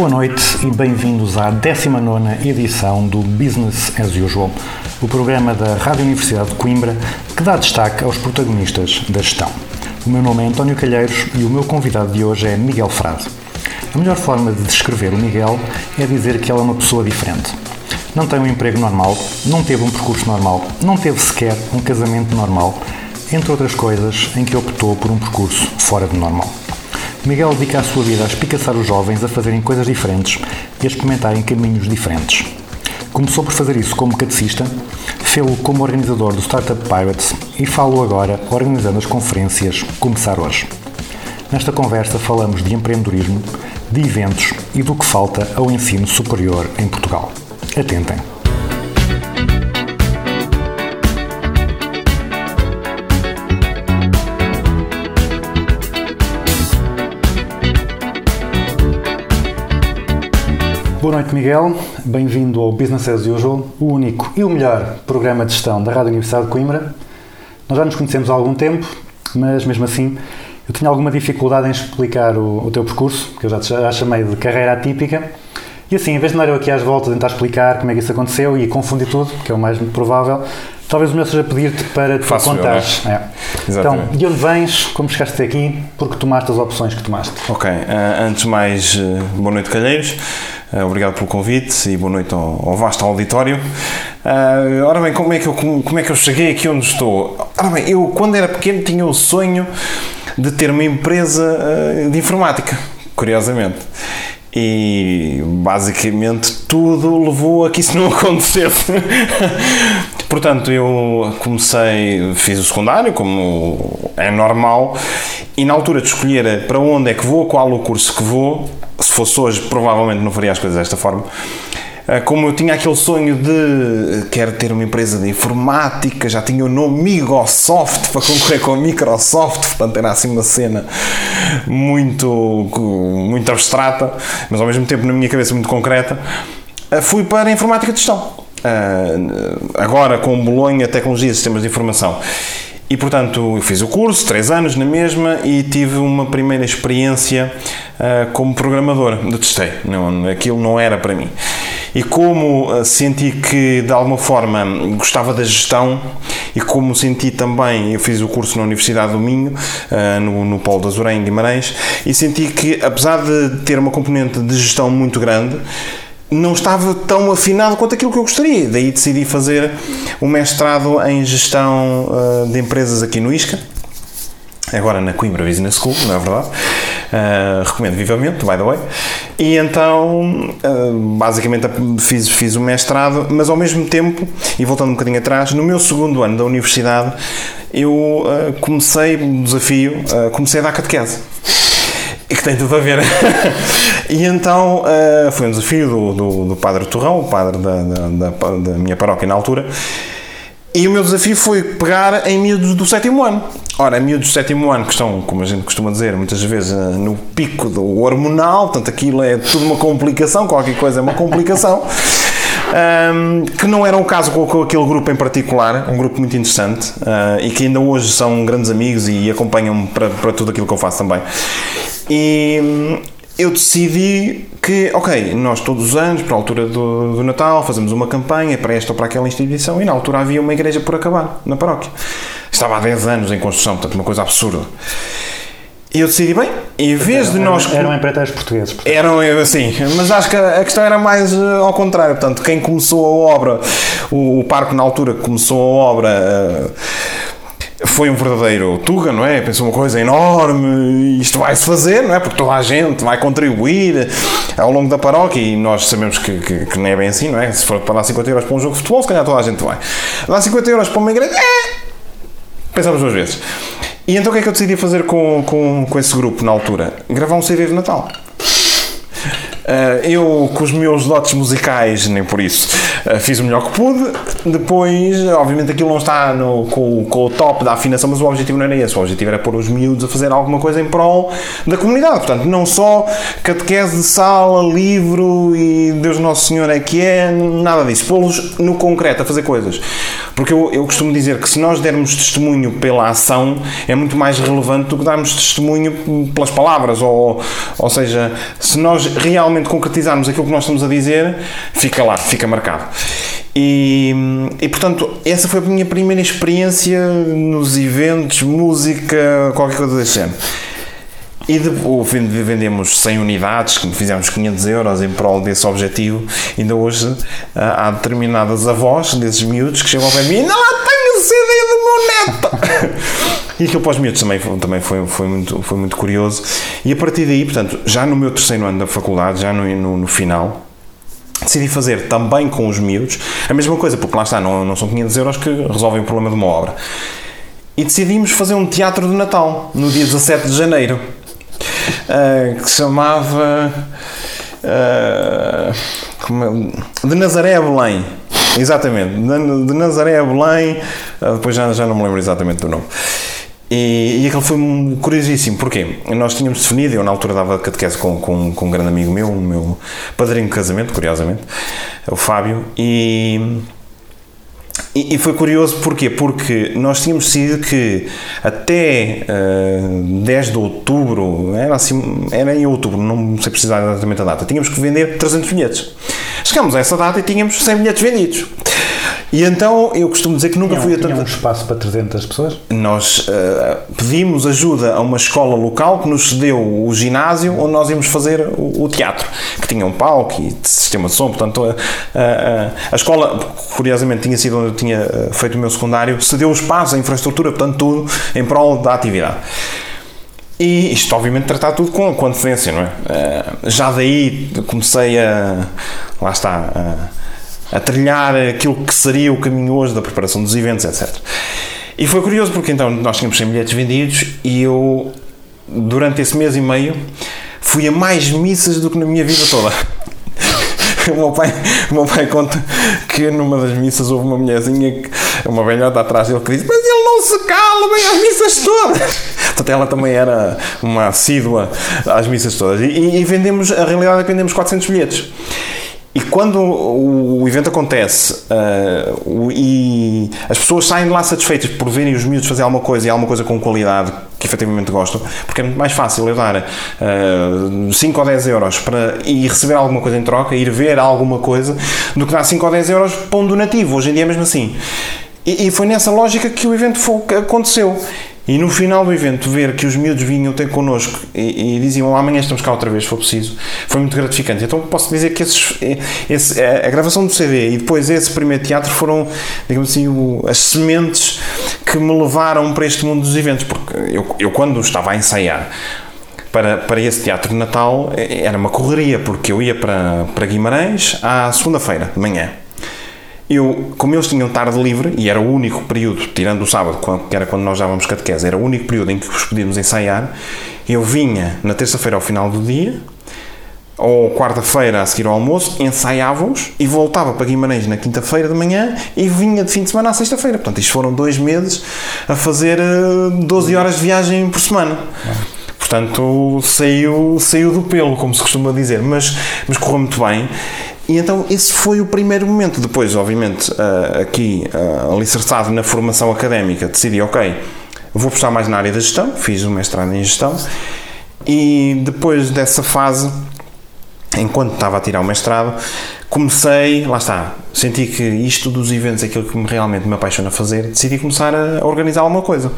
Boa noite e bem-vindos à 19 edição do Business as Usual, o programa da Rádio Universidade de Coimbra que dá destaque aos protagonistas da gestão. O meu nome é António Calheiros e o meu convidado de hoje é Miguel Frade. A melhor forma de descrever o Miguel é dizer que ele é uma pessoa diferente. Não tem um emprego normal, não teve um percurso normal, não teve sequer um casamento normal, entre outras coisas em que optou por um percurso fora do normal. Miguel dedica a sua vida a espicaçar os jovens a fazerem coisas diferentes e a experimentarem caminhos diferentes. Começou por fazer isso como catecista, fê-lo como organizador do Startup Pirates e falo agora organizando as conferências Começar Hoje. Nesta conversa falamos de empreendedorismo, de eventos e do que falta ao ensino superior em Portugal. Atentem! Boa noite, Miguel. Bem-vindo ao Business as Usual, o único e o melhor programa de gestão da Rádio Universidade de Coimbra. Nós já nos conhecemos há algum tempo, mas mesmo assim eu tinha alguma dificuldade em explicar o, o teu percurso, que eu já, te- já chamei de carreira atípica. E assim, em vez de andar eu aqui às voltas a tentar explicar como é que isso aconteceu e confundir tudo, que é o mais provável, talvez o melhor seja pedir-te para te eu, contares. É. Então, de onde vens, como chegaste aqui, porque tomaste as opções que tomaste. Ok, eh, antes de mais, eh, boa noite, Calheiros. Eh, obrigado pelo convite e boa noite ao, ao vasto auditório. Eh, ora bem, como é, que eu, como, como é que eu cheguei aqui onde estou? Ora bem, eu quando era pequeno tinha o sonho de ter uma empresa eh, de informática, curiosamente. E basicamente tudo levou a que isso não acontecesse. Portanto, eu comecei, fiz o secundário, como é normal, e na altura de escolher para onde é que vou, qual o curso que vou, se fosse hoje, provavelmente não faria as coisas desta forma. Ah, Como eu tinha aquele sonho de eh, quero ter uma empresa de informática, já tinha o nome Migosoft para concorrer com a Microsoft, portanto era assim uma cena muito, muito abstrata, mas ao mesmo tempo na minha cabeça muito concreta. Ah, Fui para a informática de gestão. Ah, agora com Bolonha, Tecnologia e Sistemas de Informação. E portanto eu fiz o curso, três anos na mesma, e tive uma primeira experiência ah, como programador. Detestei, não, aquilo não era para mim. E como ah, senti que de alguma forma gostava da gestão, e como senti também, eu fiz o curso na Universidade do Minho, ah, no, no Polo da Azurém, em Guimarães, e senti que apesar de ter uma componente de gestão muito grande, não estava tão afinado quanto aquilo que eu gostaria. Daí decidi fazer um mestrado em gestão ah, de empresas aqui no ISCA, agora na Coimbra Business School, não é verdade? Ah, recomendo vivamente, by the way. E então, ah, basicamente, fiz, fiz o mestrado, mas ao mesmo tempo, e voltando um bocadinho atrás, no meu segundo ano da universidade, eu ah, comecei um desafio, comecei a dar catequese. E que tem tudo a ver. e então eh, foi um desafio do, do, do Padre Torrão, o padre da, da, da, da minha paróquia na altura. E o meu desafio foi pegar em miúdos do sétimo ano. Ora, miúdos do sétimo ano que estão, como a gente costuma dizer, muitas vezes eh, no pico do hormonal, portanto aquilo é tudo uma complicação, qualquer coisa é uma complicação. Ahm, que não era o caso com, aquele grupo em particular, um grupo muito interessante ah, e que ainda hoje são grandes amigos e acompanham-me para, para tudo aquilo que eu faço também. E hum, eu decidi que, ok, nós todos os anos, para a altura do, do Natal, fazemos uma campanha para esta ou para aquela instituição e na altura havia uma igreja por acabar na paróquia. Estava há 10 anos em construção, portanto, uma coisa absurda. E eu decidi, bem, em vez de nós. Eram empreiteiros portugueses. portanto. Eram assim, mas acho que a questão era mais eh, ao contrário. Portanto, quem começou a obra, o, o parque na altura que começou a obra. eh, foi um verdadeiro Tuga, não é? Pensou uma coisa enorme, isto vai-se fazer, não é? Porque toda a gente vai contribuir ao longo da paróquia e nós sabemos que, que, que não é bem assim, não é? Se for para dar 50 euros para um jogo de futebol, se calhar toda a gente vai. Dar 50 euros para uma igreja, é! Pensamos duas vezes. E então o que é que eu decidi fazer com, com, com esse grupo na altura? Gravar um CD de Natal. Ah, eu, com os meus dotes musicais, nem por isso, ah, fiz o melhor que pude. Depois, obviamente, aquilo não está no, com, com o top da afinação, mas o objetivo não era esse. O objetivo era pôr os miúdos a fazer alguma coisa em prol da comunidade. Portanto, não só catequese de sala, livro e Deus Nosso Senhor é que é, nada disso. Pô-los no concreto a fazer coisas. Porque eu, eu costumo dizer que se nós dermos testemunho pela ação, é muito mais relevante do que darmos testemunho pelas palavras. Ou, ou seja, se nós realmente concretizarmos aquilo que nós estamos a dizer, fica lá, fica marcado. E, e portanto, essa foi a minha primeira experiência nos eventos, música, qualquer coisa desse género. E de, vendemos 100 unidades, fizemos 500 euros em prol desse objetivo. Ainda hoje ah, há determinadas avós desses miúdos que chegam ao mim tenho o CD do meu neto! e aquilo para os miúdos também, também foi, foi, muito, foi muito curioso. E a partir daí, portanto, já no meu terceiro ano da faculdade, já no, no, no final, decidi fazer também com os miúdos a mesma coisa, porque lá está, não, não são 500 euros que resolvem o problema de uma obra. E decidimos fazer um teatro de Natal no dia 17 de janeiro ah, que se chamava é? de Nazaré a Belém. Exatamente, de, Nazaré a Belém, ah, depois já, já não me lembro exatamente do nome. E, e aquele foi curiosíssimo, porquê? Nós tínhamos definido, eu na altura dava catequese com, com, com um grande amigo meu, o meu padrinho de casamento, curiosamente, o Fábio, e, e, e foi curioso porquê? Porque nós tínhamos decidido que até ah, 10 de outubro, era, assim, era em outubro, não sei precisar exatamente a data, tínhamos que vender 300 bilhetes. Chegámos a essa data e tínhamos 100 bilhetes vendidos. E então eu costumo dizer que nunca Tinha, fui a tinha um espaço para 300 pessoas? Nós eh, pedimos ajuda a uma escola local que nos cedeu o ginásio onde nós íamos fazer o, o teatro, que tinha um palco e sistema de som. Portanto, a, a- a escola, curiosamente, tinha sido onde eu tinha feito o meu secundário, cedeu o espaço, a infraestrutura, portanto, tudo em prol da atividade. E isto, obviamente, tratar tudo com, antecedência, não é? Eh, já daí comecei a. Lá está. A, a trilhar aquilo que seria o caminho hoje da preparação dos eventos, etc. E foi curioso porque então nós tínhamos 100 bilhetes vendidos e eu, durante esse mês e meio, fui a mais missas do que na minha vida toda. O meu, pai, o meu pai conta que numa das missas houve uma mulherzinha, que- uma velhota atrás dele que disse: Mas ele não se cala, vem às missas todas. Portanto, ela também era uma assídua às missas todas. E, e vendemos, a realidade é que vendemos 400 bilhetes. E quando o, evento acontece o- e as pessoas saem de lá satisfeitas por verem os miúdos fazer alguma coisa e alguma coisa com qualidade que efetivamente gostam, porque é muito mais fácil eu dar ah, 5 ou 10 euros para, e receber alguma coisa em troca, ir ver alguma coisa, do que dar 5 ou 10 euros para um donativo. Hoje em dia é mesmo assim. E, e foi nessa lógica que o evento foi- aconteceu. E no final do evento, ver que os miúdos vinham ter connosco e, e diziam amanhã estamos cá outra vez, se for preciso, foi muito gratificante. Então posso dizer que esses, esse- a a gravação do CD e depois esse primeiro teatro foram, digamos assim, o- as sementes que me levaram para este mundo dos eventos. Porque eu, eu quando estava a ensaiar para, para esse teatro de Natal, eh, era uma correria, porque eu ia para, para Guimarães à segunda-feira de manhã. Eu, como eles tinham tarde livre, e era o único período, tirando o sábado, que era quando nós dávamos catequese, era o único período em que os podíamos ensaiar, eu vinha na terça-feira ao final do dia, ou quarta-feira a seguir ao almoço, ensaiava-os e voltava para Guimarães na quinta-feira de manhã e vinha de fim de semana à sexta-feira. Portanto, isto foram dois meses a fazer eh, 12 horas de viagem por semana. Portanto, saiu, saiu do pelo, como se costuma dizer, mas, mas correu muito bem. E então esse foi o primeiro momento. Depois, obviamente, ah, aqui ah, alicerçado na formação académica, decidi, ok, vou apostar mais na área da gestão, fiz o mestrado em gestão e depois dessa fase, enquanto estava a tirar o mestrado, comecei, lá está, senti que isto dos eventos é aquilo que me realmente me apaixona fazer, decidi começar a organizar alguma coisa.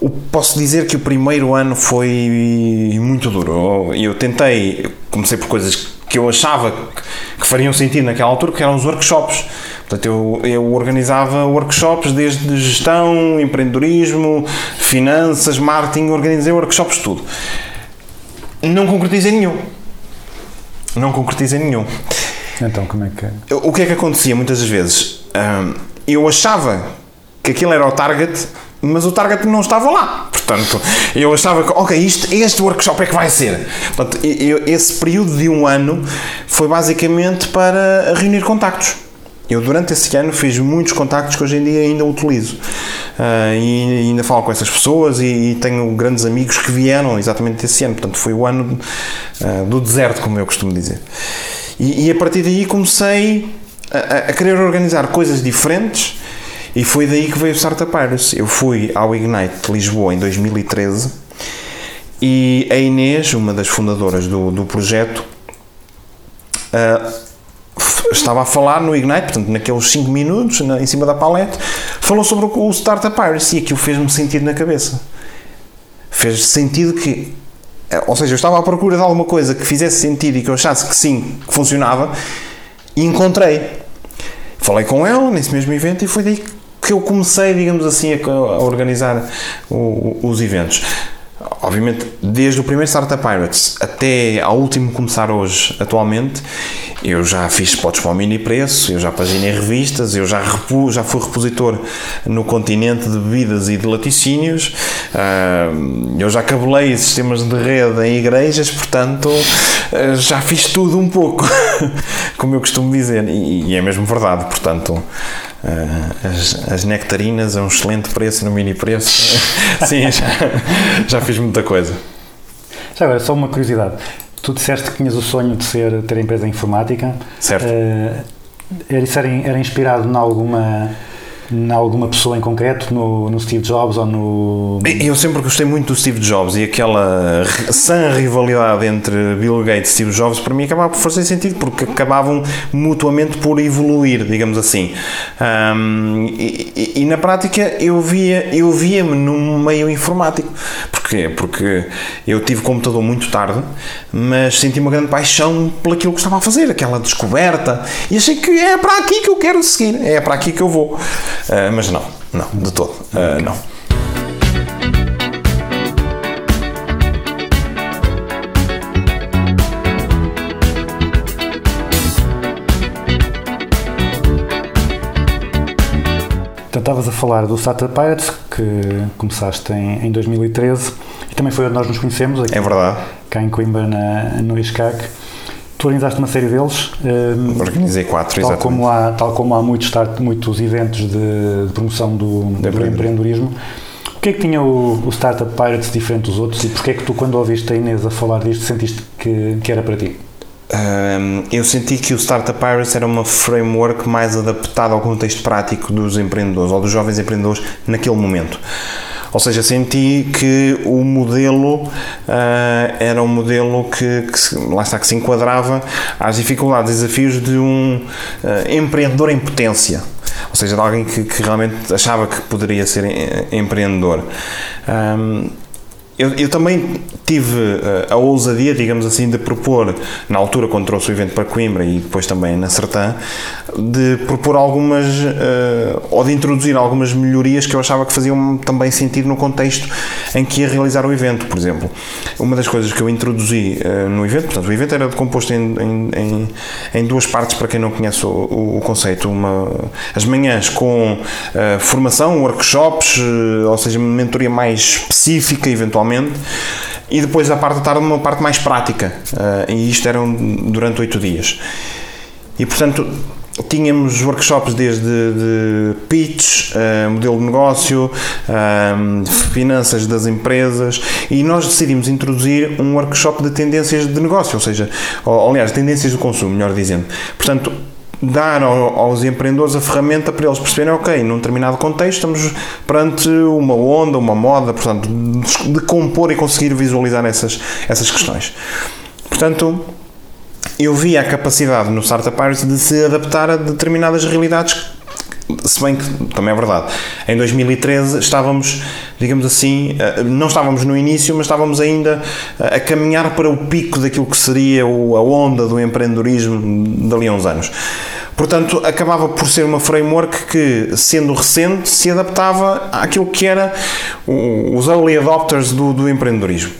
O- Posso dizer que o primeiro ano foi muito duro. Eu tentei, comecei por coisas que eu achava que fariam sentido naquela altura, que eram os workshops. Portanto, eu, eu organizava workshops desde gestão, empreendedorismo, finanças, marketing, organizei workshops, tudo. Não concretizei nenhum. Não concretizei nenhum. Então, como é que é? O que é que acontecia muitas das vezes? Eu achava que aquilo era o target, mas o target não estava lá. Portanto, eu achava que, ok, isto, este workshop é que vai ser. Portanto, eu- esse período de um ano foi basicamente para reunir contactos. Eu, durante esse ano, fiz muitos contactos que hoje em dia ainda utilizo. Ah, e ainda falo com essas pessoas e, e tenho grandes amigos que vieram exatamente esse ano. Portanto, foi o ano ah, do deserto, como eu costumo dizer. E, e a partir daí comecei a- a querer organizar coisas diferentes e foi daí que veio o Startup Pirates. Eu fui ao Ignite de Lisboa em 2013 e a Inês, uma das fundadoras do, do projeto, f- estava a falar no Ignite, portanto, naqueles 5 minutos, na- em cima da palete, falou sobre o, o Startup Pirates e aquilo fez-me sentido na cabeça. Fez sentido que. eh, Ou seja, eu estava à procura de alguma coisa que fizesse sentido e que eu achasse que sim, que funcionava, e encontrei. Falei com ela nesse mesmo evento e foi daí que eu comecei, digamos assim, a, a organizar o- os eventos. Obviamente, desde o primeiro Startup Pirates até ao último começar hoje, atualmente, eu já fiz spots para o mini preço, eu já paginei revistas, eu já, repu, já fui repositor no continente de bebidas e de laticínios, ah, eu já cabelei sistemas de rede em igrejas, portanto, ah, já fiz tudo um pouco, como eu costumo dizer, e é mesmo verdade, portanto. Ah, as, as nectarinas a um excelente preço no mini preço. Sim, já, já fiz muita coisa. Já agora, só uma curiosidade. Tu disseste que tinhas o sonho de ser, ter empresa informática. Certo. Eh, isso era, era inspirado em alguma, em alguma pessoa em concreto, no, no Steve Jobs ou no... Eu sempre gostei muito do Steve Jobs e aquela sã rivalidade entre Bill Gates e Steve Jobs para mim acabava por fazer sentido porque acabavam mutuamente por evoluir, digamos assim. Ahm, e, e- e na prática eu via eu via-me num meio informático. Porquê? Porque eu tive computador muito tarde, mas senti uma grande paixão por aquilo que estava a fazer, aquela descoberta, e achei que é para aqui que eu quero seguir, é para aqui que eu vou. Ah, mas não, não, de todo, Ah, não. Estavas a falar do Startup Pirates, que começaste em, em 2013, e também foi onde nós nos conhecemos, aqui, É verdade. cá em Coimbra, na, no ISCAC. Tu organizaste uma série deles, eh, Organizei quatro, tal, exatamente. como há, tal como há muitos, start, muitos eventos de, de promoção do, do empreendedorismo. empreendedorismo. O que é que tinha o, o Startup Pirates diferente dos outros e porquê é que tu, quando ouviste a Inês a falar disto, sentiste que, que era para ti? Hum, eu senti que o Startup Pirates era uma framework mais adaptada ao contexto prático dos empreendedores ou dos jovens empreendedores naquele momento. Ou seja, senti que o modelo ah, era um modelo que, que se- lá está, que se enquadrava às dificuldades e desafios de um ah, empreendedor em potência. Ou seja, de alguém que, que realmente achava que poderia ser em- empreendedor. Hum, eu, eu também tive eh, a ousadia, digamos assim, de propor, na altura quando trouxe o evento para Coimbra e depois também na Sertã, de propor algumas, eh, ou de introduzir algumas melhorias que eu achava que faziam também sentido no contexto em que ia realizar o evento. Por exemplo, uma das coisas que eu introduzi eh, no evento, portanto, o evento era composto em, em, em, em duas partes, para quem não conhece o, o- conceito. Uma, as manhãs com eh, formação, workshops, ou seja, mentoria mais específica, eventualmente, e depois a parte da tarde uma parte mais prática. eh, e isto eram durante oito dias. E portanto tínhamos workshops desde de pitch, eh, modelo de negócio, eh, finanças das empresas e nós decidimos introduzir um workshop de tendências de negócio, ou seja, ou, aliás, tendências do consumo, melhor dizendo. Portanto, dar ao- aos empreendedores a ferramenta para eles perceberem, ok, num determinado contexto estamos perante uma onda, uma moda, portanto, de compor e conseguir visualizar essas, essas questões. Portanto, eu vi a capacidade no Startup Pirates de se adaptar a determinadas realidades, se bem que também é verdade. Em 2013 estávamos, digamos assim, eh, não estávamos no início, mas estávamos ainda eh, a caminhar para o pico daquilo que seria a onda do empreendedorismo dali a uns anos. Portanto, acabava por ser uma framework que, sendo recente, se adaptava àquilo que era os early adopters do, do empreendedorismo.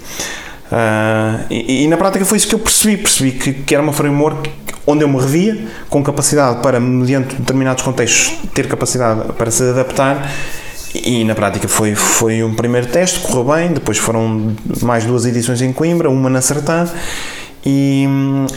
Ah, e, e na prática foi isso que eu percebi. Percebi que, que era uma framework onde eu me revia, com capacidade para, mediante determinados contextos, ter capacidade para se adaptar e na prática foi, foi um primeiro teste, correu bem, depois foram mais duas edições em Coimbra, uma na Sertã e,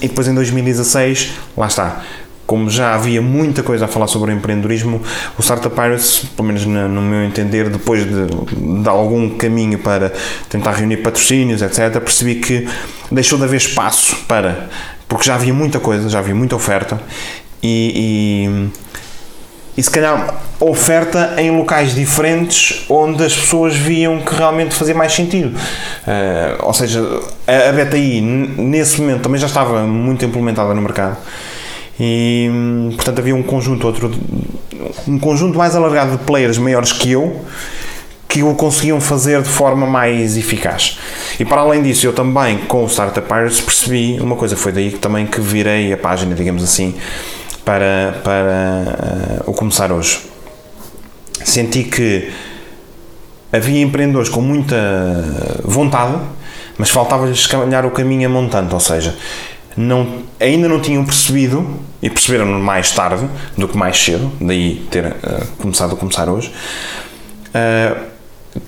e depois em 2016, lá está, como já havia muita coisa a falar sobre o empreendedorismo, o Startup Pirates, pelo menos no meu entender, depois de, de algum caminho para tentar reunir patrocínios, etc., percebi que deixou de haver espaço para, porque já havia muita coisa, já havia muita oferta e- e e se calhar oferta em locais diferentes onde as pessoas viam que realmente fazia mais sentido. Eh, ou seja, a, a BTI nesse momento também já estava muito implementada no mercado e portanto havia um conjunto outro um conjunto mais alargado de players maiores que eu que o conseguiam fazer de forma mais eficaz. E para além disso, eu também com o Startup Pirates percebi uma coisa, foi daí que também que virei a página, digamos assim, para, para eh, o começar hoje. Senti que havia empreendedores com muita vontade, mas faltava-lhes calhar o caminho a montante, ou seja, não, ainda não tinham percebido, e perceberam mais tarde do que mais cedo, daí ter eh, começado a começar hoje, eh,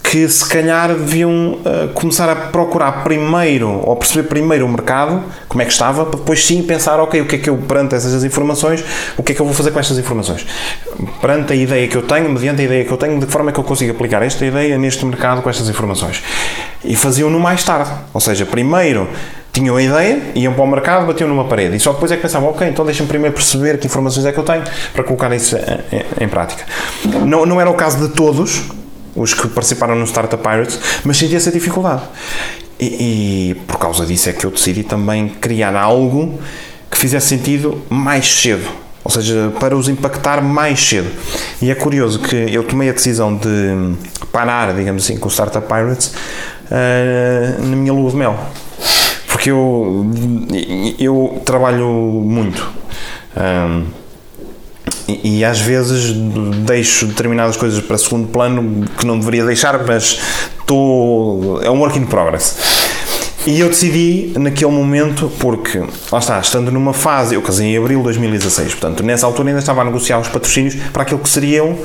que se calhar deviam eh, começar a procurar primeiro, ou perceber primeiro o mercado, como é que estava, para depois sim pensar, ok, o que é que eu, perante essas informações, o que é que eu vou fazer com estas informações? Perante a ideia que eu tenho, mediante a ideia que eu tenho, de que forma é que eu consigo aplicar esta ideia neste mercado com estas informações? E faziam-no mais tarde, ou seja, primeiro tinham a ideia, iam para o mercado, batiam numa parede e só depois é que pensavam, ok, então deixa-me primeiro perceber que informações é que eu tenho para colocar isso em, em- em prática. Não, não era o caso de todos os que participaram no Startup Pirates, mas senti essa dificuldade. E, e por causa disso é que eu decidi também criar algo que fizesse sentido mais cedo. Ou seja, para os impactar mais cedo. E é curioso que eu tomei a decisão de parar, digamos assim, com o Startup Pirates eh, na minha lua de mel porque eu, eu trabalho muito Ahm, e, às vezes deixo determinadas coisas para segundo plano que não deveria deixar, mas estou. é um work in progress. E eu decidi naquele momento, porque, lá está, estando numa fase, eu casei em abril de 2016, portanto, nessa altura ainda estava a negociar os patrocínios para aquilo que seriam,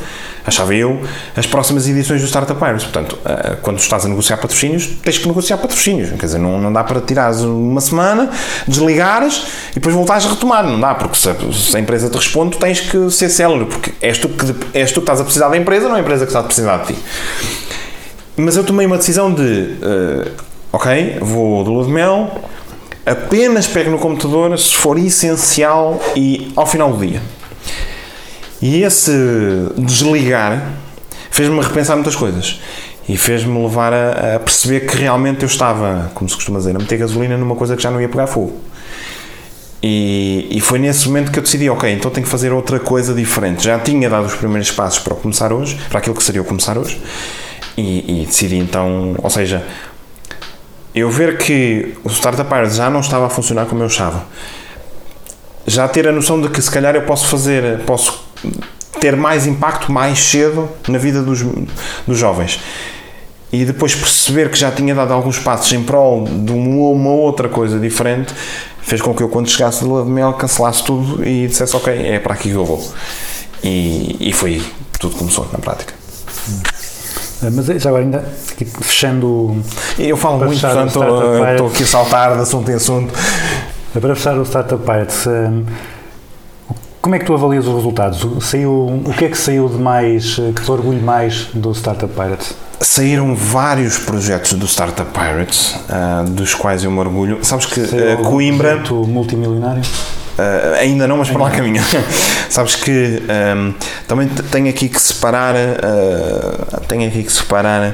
achava eu, as próximas edições do Startup Pirates. Portanto, eh, quando estás a negociar patrocínios, tens que negociar patrocínios. Quer dizer, não, não dá para tirares uma semana, desligares e depois voltares a retomar. Não dá, porque se a, empresa te responde, tens que ser célere, porque és tu, que, és tu que estás a precisar da empresa, não é a empresa que está a precisar de ti. Mas eu tomei uma decisão de, eh, ok, vou de lua de mel, apenas pego no computador se for essencial e ao final do dia. E esse desligar fez-me repensar muitas coisas. E fez-me levar a, a perceber que realmente eu estava, como se costuma dizer, a meter gasolina numa coisa que já não ia pegar fogo. E, e foi nesse momento que eu decidi, ok, então tenho que fazer outra coisa diferente. Já tinha dado os primeiros passos para começar hoje, para aquilo que seria o começar hoje, e, e decidi então, ou seja, eu ver que o Startup Pirates já não estava a funcionar como eu achava, já ter a noção de que se calhar eu posso fazer, posso ter mais impacto mais cedo na vida dos, dos jovens. E depois perceber que já tinha dado alguns passos em prol de uma, outra coisa diferente, fez com que eu, quando chegasse de lua de mel, cancelasse tudo e dissesse: Ok, é para aqui que eu vou. E, e foi tudo começou na prática. Ah, Mas já agora ainda, aqui, fechando, eu falo muito, portanto Startup estou aqui a saltar de assunto em assunto. para fechar o Startup Pirates, como é que tu avalias os resultados? O- Saiu, o que é que saiu de mais, que te orgulho mais do Startup Pirates? Saíram vários projetos do Startup Pirates, dos quais eu me orgulho. Sabes que Coimbra. projeto multimilionário? Uh, ainda não, mas para lá caminho. Sabes que um, também t- tenho aqui que separar, uh, tenho aqui que separar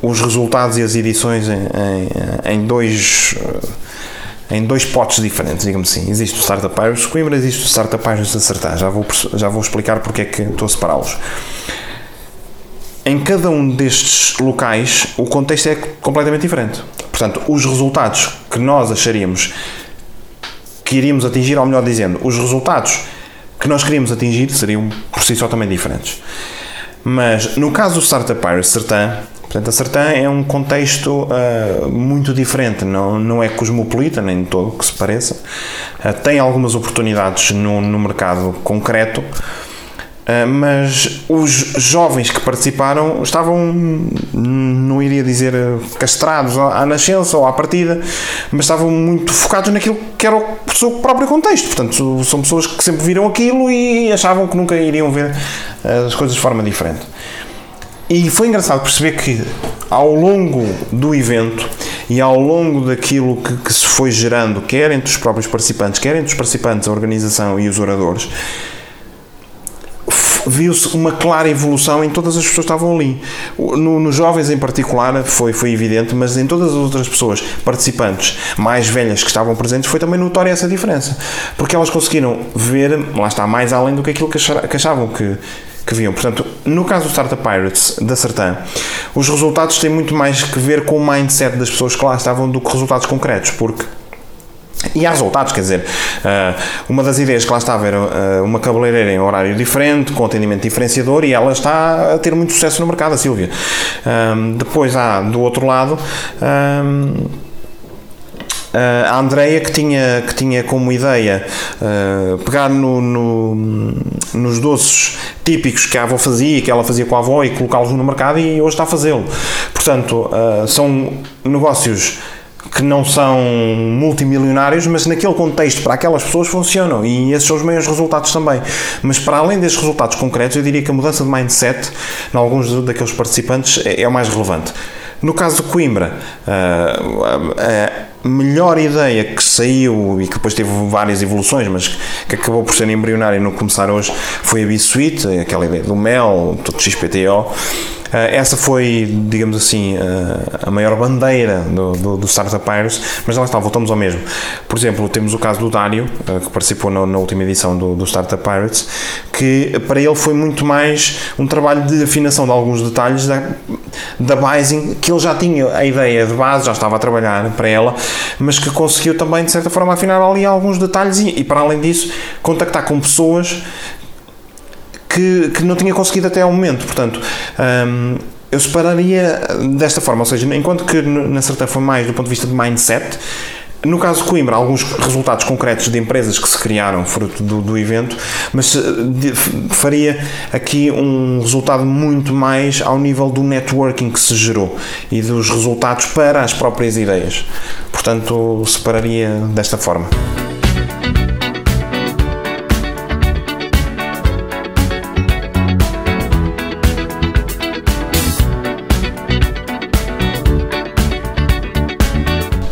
os resultados e as edições em, em, em dois uh, em dois potes diferentes, digamos assim. Existe o Startup Pirates de Coimbra, existe o Startup Pirates de Acertar. Já vou, já vou explicar porque é que estou a separá-los. Em cada um destes locais, o contexto é completamente diferente. Portanto, os resultados que nós acharíamos que iríamos atingir, ou melhor dizendo, os resultados que nós queríamos atingir seriam por si só também diferentes. Mas no caso do Startup Pirates Sertã, portanto, a Sertã é um contexto ah, muito diferente, não, não é cosmopolita, nem de todo que se pareça. Ah, tem algumas oportunidades no, no mercado concreto, mas os jovens que participaram estavam, não iria dizer ah, castrados à nascença ou à partida, mas estavam muito focados naquilo que era o seu próprio contexto. Portanto, são pessoas que sempre viram aquilo e achavam que nunca iriam ver ah, as coisas de forma diferente. E foi engraçado perceber que ao longo do evento e ao longo daquilo que, que se foi gerando, quer entre os próprios participantes, quer entre os participantes, a organização e os oradores, viu-se uma clara evolução em todas as pessoas que estavam ali. No, nos jovens em particular foi, foi evidente, mas em todas as outras pessoas participantes mais velhas que estavam presentes foi também notória essa diferença. Porque elas conseguiram ver, lá está, mais além do que aquilo que achavam que, que viam. Portanto, no caso do Startup Pirates da Sertã, os resultados têm muito mais que ver com o mindset das pessoas que lá estavam do que resultados concretos, porque e há resultados, quer dizer, ah, uma das ideias que lá estava era ah, uma cabeleireira em horário diferente, com atendimento diferenciador, e ela está a ter muito sucesso no mercado, a Silvia. Ahm, depois há, do outro lado, ahm, a Andreia que tinha, que tinha como ideia pegar no, no- nos doces típicos que a avó fazia que ela fazia com a avó e colocá-los no mercado e hoje está a fazê-lo. Portanto, são negócios que não são multimilionários, mas naquele contexto, para aquelas pessoas, funcionam e esses são os maiores resultados também. Mas para além destes resultados concretos, eu diria que a mudança de mindset em alguns daqueles participantes é, é o mais relevante. No caso de Coimbra, ah, a melhor ideia que saiu e que depois teve várias evoluções, mas que acabou por ser embrionária no começar hoje, foi a B-Suite, aquela ideia do Mel, todo XPTO. Ah, essa foi, digamos assim, ah, a maior bandeira do, do, do Startup Pirates, mas lá está, voltamos ao mesmo. Por exemplo, temos o caso do Dário, ah, que participou na, na última edição do, do Startup Pirates, que para ele foi muito mais um trabalho de afinação de alguns detalhes da, da Bising, que ele já tinha a ideia de base, já estava a trabalhar para ela, mas que conseguiu também, de certa forma, afinar ali alguns detalhes e, e para além disso, contactar com pessoas que, que não tinha conseguido até ao momento. Portanto, hum, eu separaria desta forma, ou seja, enquanto que na certa foi mais do ponto de vista de mindset, no caso de Coimbra, alguns resultados concretos de empresas que se criaram fruto do, do evento, mas eh, faria aqui um resultado muito mais ao nível do networking que se gerou e dos resultados para as próprias ideias. Portanto, separaria desta forma.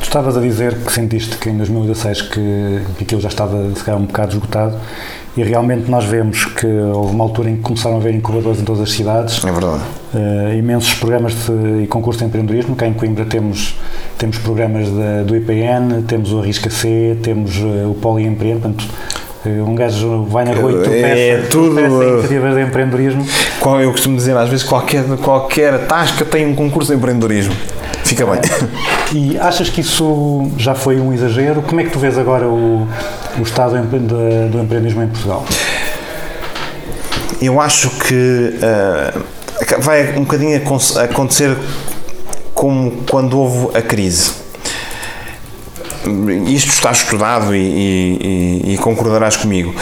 Estavas a dizer que sentiste que em 2016 que, que aquilo já estava se calhar um bocado esgotado e realmente nós vemos que houve uma altura em que começaram a haver incubadores em todas as cidades, É verdade. eh, imensos programas de, e concursos de empreendedorismo. Cá em Coimbra temos, temos programas da- do IPN, temos o Arrisca C, temos eh, o Poli Empreende. Portanto, eh, um gajo vai na rua e tu É tudo, iniciativas de empreendedorismo. Qual- Eu costumo dizer às vezes qualquer, qualquer tasca tem um concurso de empreendedorismo. Fica bem. E achas que isso já foi um exagero? Como é que tu vês agora o, o estado do empreendedorismo em Portugal? Eu acho que ah, vai um bocadinho acon- acontecer como quando houve a crise. Isto está estudado e- e- e concordarás comigo.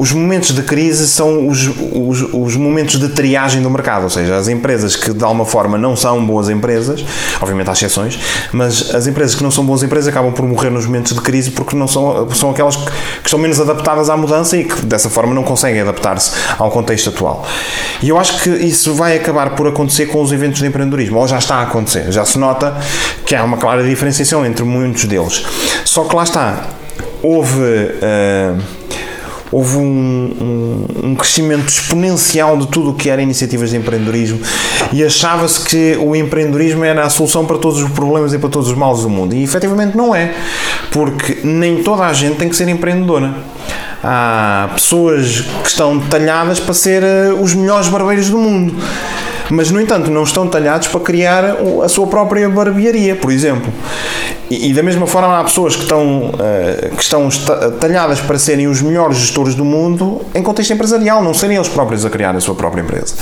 Os momentos de crise são os, os, os momentos de triagem do mercado, ou seja, as empresas que de alguma forma não são boas empresas, obviamente há exceções, mas as empresas que não são boas empresas acabam por morrer nos momentos de crise porque não são, são aquelas que, que estão menos adaptadas à mudança e que dessa forma não conseguem adaptar-se ao contexto atual. E eu acho que isso vai acabar por acontecer com os eventos de empreendedorismo, ou já está a acontecer, já se nota que há uma clara diferenciação entre muitos deles. Só que lá está, houve. ah, houve um, um- um crescimento exponencial de tudo o que era iniciativas de empreendedorismo e achava-se que o empreendedorismo era a solução para todos os problemas e para todos os males do mundo. E efetivamente não é, porque nem toda a gente tem que ser empreendedora. Há pessoas que estão talhadas para ser eh, os melhores barbeiros do mundo. Mas, no entanto, não estão talhados para criar a sua própria barbearia, por exemplo. E, e da mesma forma há pessoas que estão, eh, que estão esta- talhadas para serem os melhores gestores do mundo em contexto empresarial, não serem eles próprios a criar a sua própria empresa.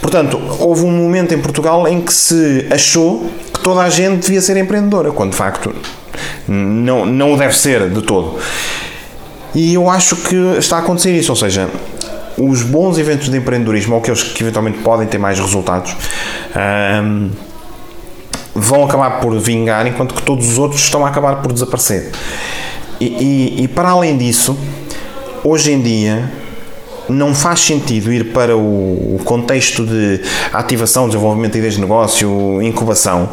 Portanto, houve um momento em Portugal em que se achou que toda a gente devia ser empreendedora, quando de facto não, não o deve ser de todo. E eu acho que está a acontecer isso, ou seja, os bons eventos de empreendedorismo, ou aqueles que eventualmente podem ter mais resultados, ahm, vão acabar por vingar, enquanto que todos os outros estão a acabar por desaparecer. E, e- e para além disso, hoje em dia não faz sentido ir para o, contexto de ativação, desenvolvimento de ideias de negócio, incubação,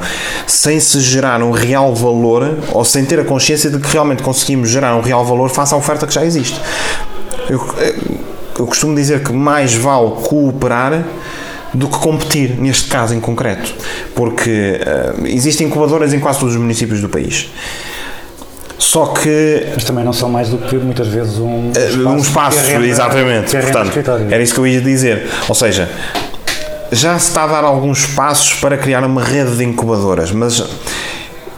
sem se gerar um real valor ou sem ter a consciência de que realmente conseguimos gerar um real valor face à oferta que já existe. Eu costumo dizer que mais vale cooperar do que competir, neste caso em concreto, porque eh, existem incubadoras em quase todos os municípios do país. Só que Mas também não são mais do que muitas vezes um Uh, um espaço, arrenda- exatamente. Portanto, era isso que eu ia dizer. Ou seja, já se está a dar alguns passos para criar uma rede de incubadoras, mas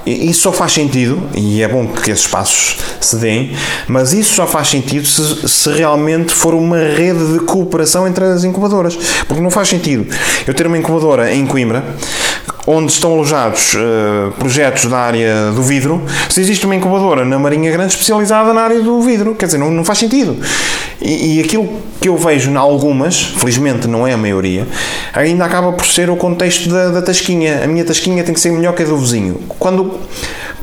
isso só faz sentido, e é bom que esses passos se deem, mas isso só faz sentido se, se realmente for uma rede de cooperação entre as incubadoras. Porque não faz sentido eu ter uma incubadora em Coimbra onde estão alojados eh, projetos da área do vidro, se existe uma incubadora na Marinha Grande especializada na área do vidro. Quer dizer, não, não faz sentido. E, e aquilo que eu vejo em algumas, felizmente não é a maioria, ainda acaba por ser o contexto da, da tasquinha. A minha tasquinha tem que ser melhor que a do vizinho. Quando,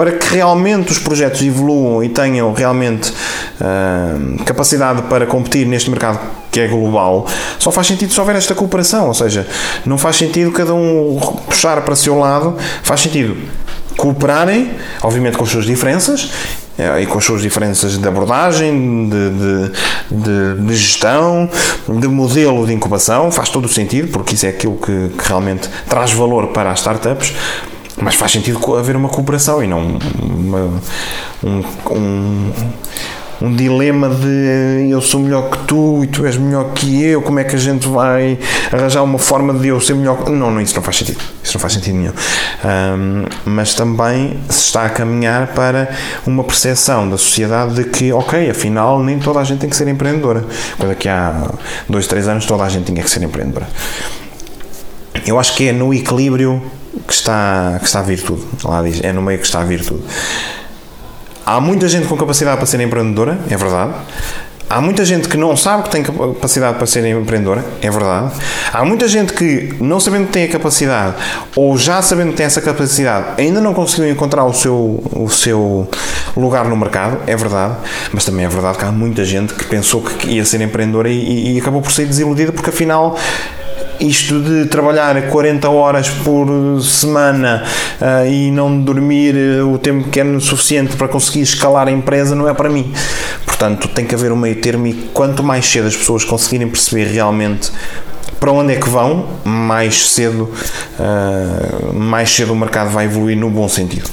para que realmente os projetos evoluam e tenham realmente ah, capacidade para competir neste mercado que é global, só faz sentido se houver esta cooperação, ou seja, não faz sentido cada um puxar para o seu lado, faz sentido cooperarem, obviamente com as suas diferenças, eh, e com as suas diferenças de abordagem, de, de, de- de gestão, de modelo de incubação, faz todo o sentido, porque isso é aquilo que, que realmente traz valor para as startups, mas faz sentido haver uma cooperação e não uma- um, um, um dilema de eu sou melhor que tu e tu és melhor que eu, como é que a gente vai arranjar uma forma de eu ser melhor que... Não, não, isso não faz sentido. Isso não faz sentido nenhum. Ahm, mas também se está a caminhar para uma percepção da sociedade de que, ok, afinal nem toda a gente tem que ser empreendedora. Coisa que há dois, três anos toda a gente tinha que ser empreendedora. Eu acho que é no equilíbrio que está, que está a virtude. Lá diz, é no meio que está a virtude. Há muita gente com capacidade para ser empreendedora, é verdade. Há muita gente que não sabe que tem capacidade para ser empreendedora, é verdade. Há muita gente que, não sabendo que tem a capacidade, ou já sabendo que tem essa capacidade, ainda não conseguiu encontrar o seu, o seu lugar no mercado, é verdade. Mas também é verdade que há muita gente que pensou que ia ser empreendedora e, e acabou por ser desiludida, porque afinal isto de trabalhar 40 horas por semana ah, e não dormir eh, o tempo que é suficiente para conseguir escalar a empresa não é para mim. Portanto, tem que haver um meio termo e quanto mais cedo as pessoas conseguirem perceber realmente para onde é que vão, mais cedo, ah, mais cedo o mercado vai evoluir no bom sentido.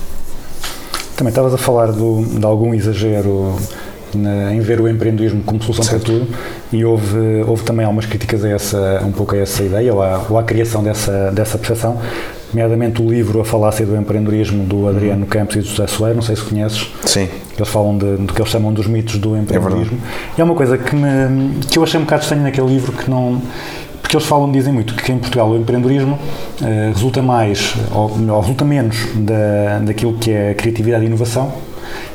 Também estavas a falar do- de algum exagero na- em ver o empreendedorismo como solução para tudo e houve, houve também algumas críticas a essa, um pouco a essa ideia ou à, ou à criação dessa, dessa percepção, nomeadamente o livro A Falácia do Empreendedorismo do Adriano Campos e do José Soeiro, não sei se conheces, Sim. eles falam de- do que eles chamam dos mitos do empreendedorismo. e é uma coisa que, me, que eu achei um bocado estranho naquele livro que não. Porque eles falam, dizem muito, que em Portugal o empreendedorismo eh, resulta mais, ou melhor, resulta menos da, daquilo que é criatividade e inovação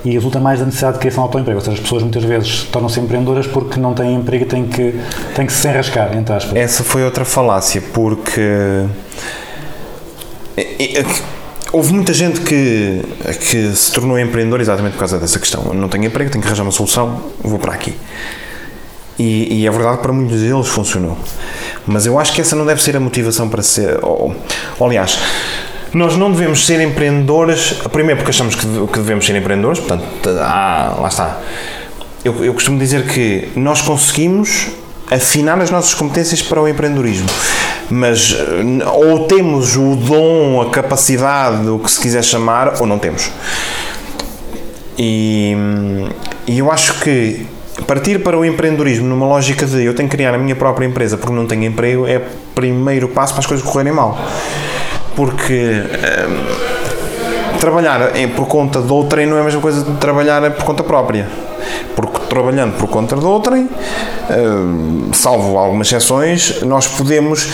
e resulta mais da necessidade de criação de autoemprego. Ou seja, as pessoas muitas vezes tornam-se empreendedoras porque não têm emprego e têm que, têm que se enrascar, entre aspas. Essa foi outra falácia, porque é- é- houve muita gente que, que se tornou empreendedor exatamente por causa dessa questão. Não tenho emprego, tenho que arranjar uma solução, vou para aqui. E, e é verdade que para muitos deles funcionou. Mas eu acho que essa não deve ser a motivação para ser. Ou, ou, aliás, nós não devemos ser empreendedores, primeiro porque achamos que, deve- que devemos ser empreendedores, portanto, ah, lá está. Eu, eu costumo dizer que nós conseguimos afinar as nossas competências para o empreendedorismo. Mas ou temos o dom, a capacidade, o que se quiser chamar, ou não temos. E, e eu acho que partir para o empreendedorismo numa lógica de eu tenho que criar a minha própria empresa porque não tenho emprego é primeiro passo para as coisas correrem mal. Porque hum, trabalhar em- por conta de outrem não é a mesma coisa de trabalhar por conta própria. Porque trabalhando por conta de outrem, hum, salvo algumas exceções, nós podemos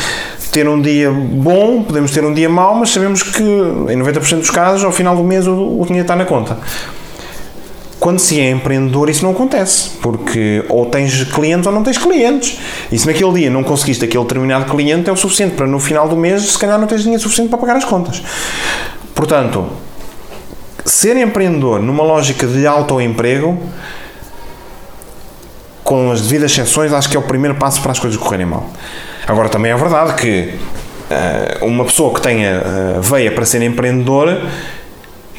ter um dia bom, podemos ter um dia mau, mas sabemos que em 90% dos casos, ao final do mês, o, o dinheiro está na conta. Quando se é empreendedor, isso não acontece, porque ou tens clientes ou não tens clientes. E se naquele dia não conseguiste aquele determinado cliente, é o suficiente para no final do mês, se calhar não tens dinheiro suficiente para pagar as contas. Portanto, ser empreendedor numa lógica de autoemprego, com as devidas exceções, acho que é o primeiro passo para as coisas correrem mal. Agora, também é verdade que eh, uma pessoa que tenha eh, veia para ser empreendedora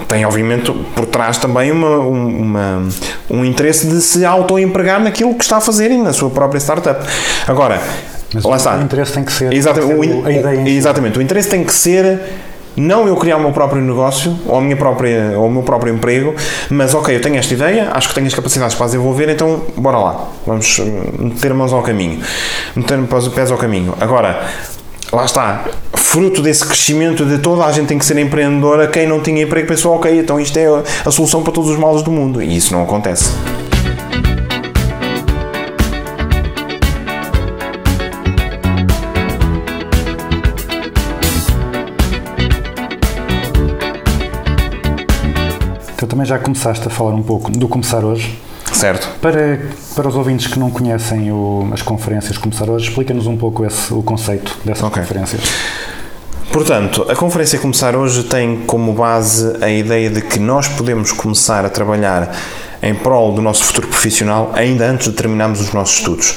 tem, obviamente, por trás também uma, um- uma- um interesse de se autoempregar naquilo que está a fazer e na sua própria startup. Agora, Mas lá o está. interesse tem que ser, Exatamente, que o ser in- a ideia em si. exatamente. O interesse tem que ser não eu criar o meu próprio negócio ou, a minha própria, ou o meu próprio emprego, mas ok, eu tenho esta ideia, acho que tenho as capacidades para desenvolver, então bora lá, vamos eh, meter mãos ao caminho, meter os pés ao caminho. Agora, lá está, fruto desse crescimento de toda a gente tem que ser empreendedora, quem não tinha emprego pensou, ok, então isto é a solução para todos os males do mundo, e isso não acontece. Tu também já começaste a falar um pouco do Começar Hoje. Certo? Para, para os ouvintes que não conhecem o- as conferências Começar Hoje, explica-nos um pouco esse, o conceito dessas Ok. conferências. Portanto, a conferência Começar Hoje tem como base a ideia de que nós podemos começar a trabalhar em prol do nosso futuro profissional ainda antes de terminarmos os nossos estudos.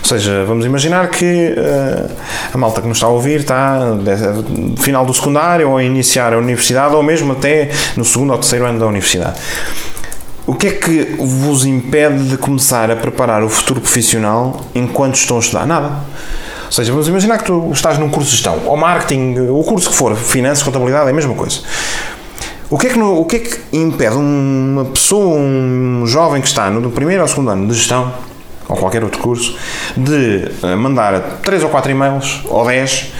Ou seja, vamos imaginar que eh, a malta que nos está a ouvir está no final do secundário ou a iniciar a universidade ou mesmo até no segundo ou terceiro ano da universidade. O que é que vos impede de começar a preparar o futuro profissional enquanto estão a estudar? Nada. Ou seja, vamos imaginar que tu estás num curso de gestão, ou marketing, o curso que for, finanças, contabilidade, é a mesma coisa. O que, é que, o que é que impede uma pessoa, um jovem que está no primeiro ou segundo ano de gestão, ou qualquer outro curso, de eh, mandar 3 ou 4 e-mails, ou 10,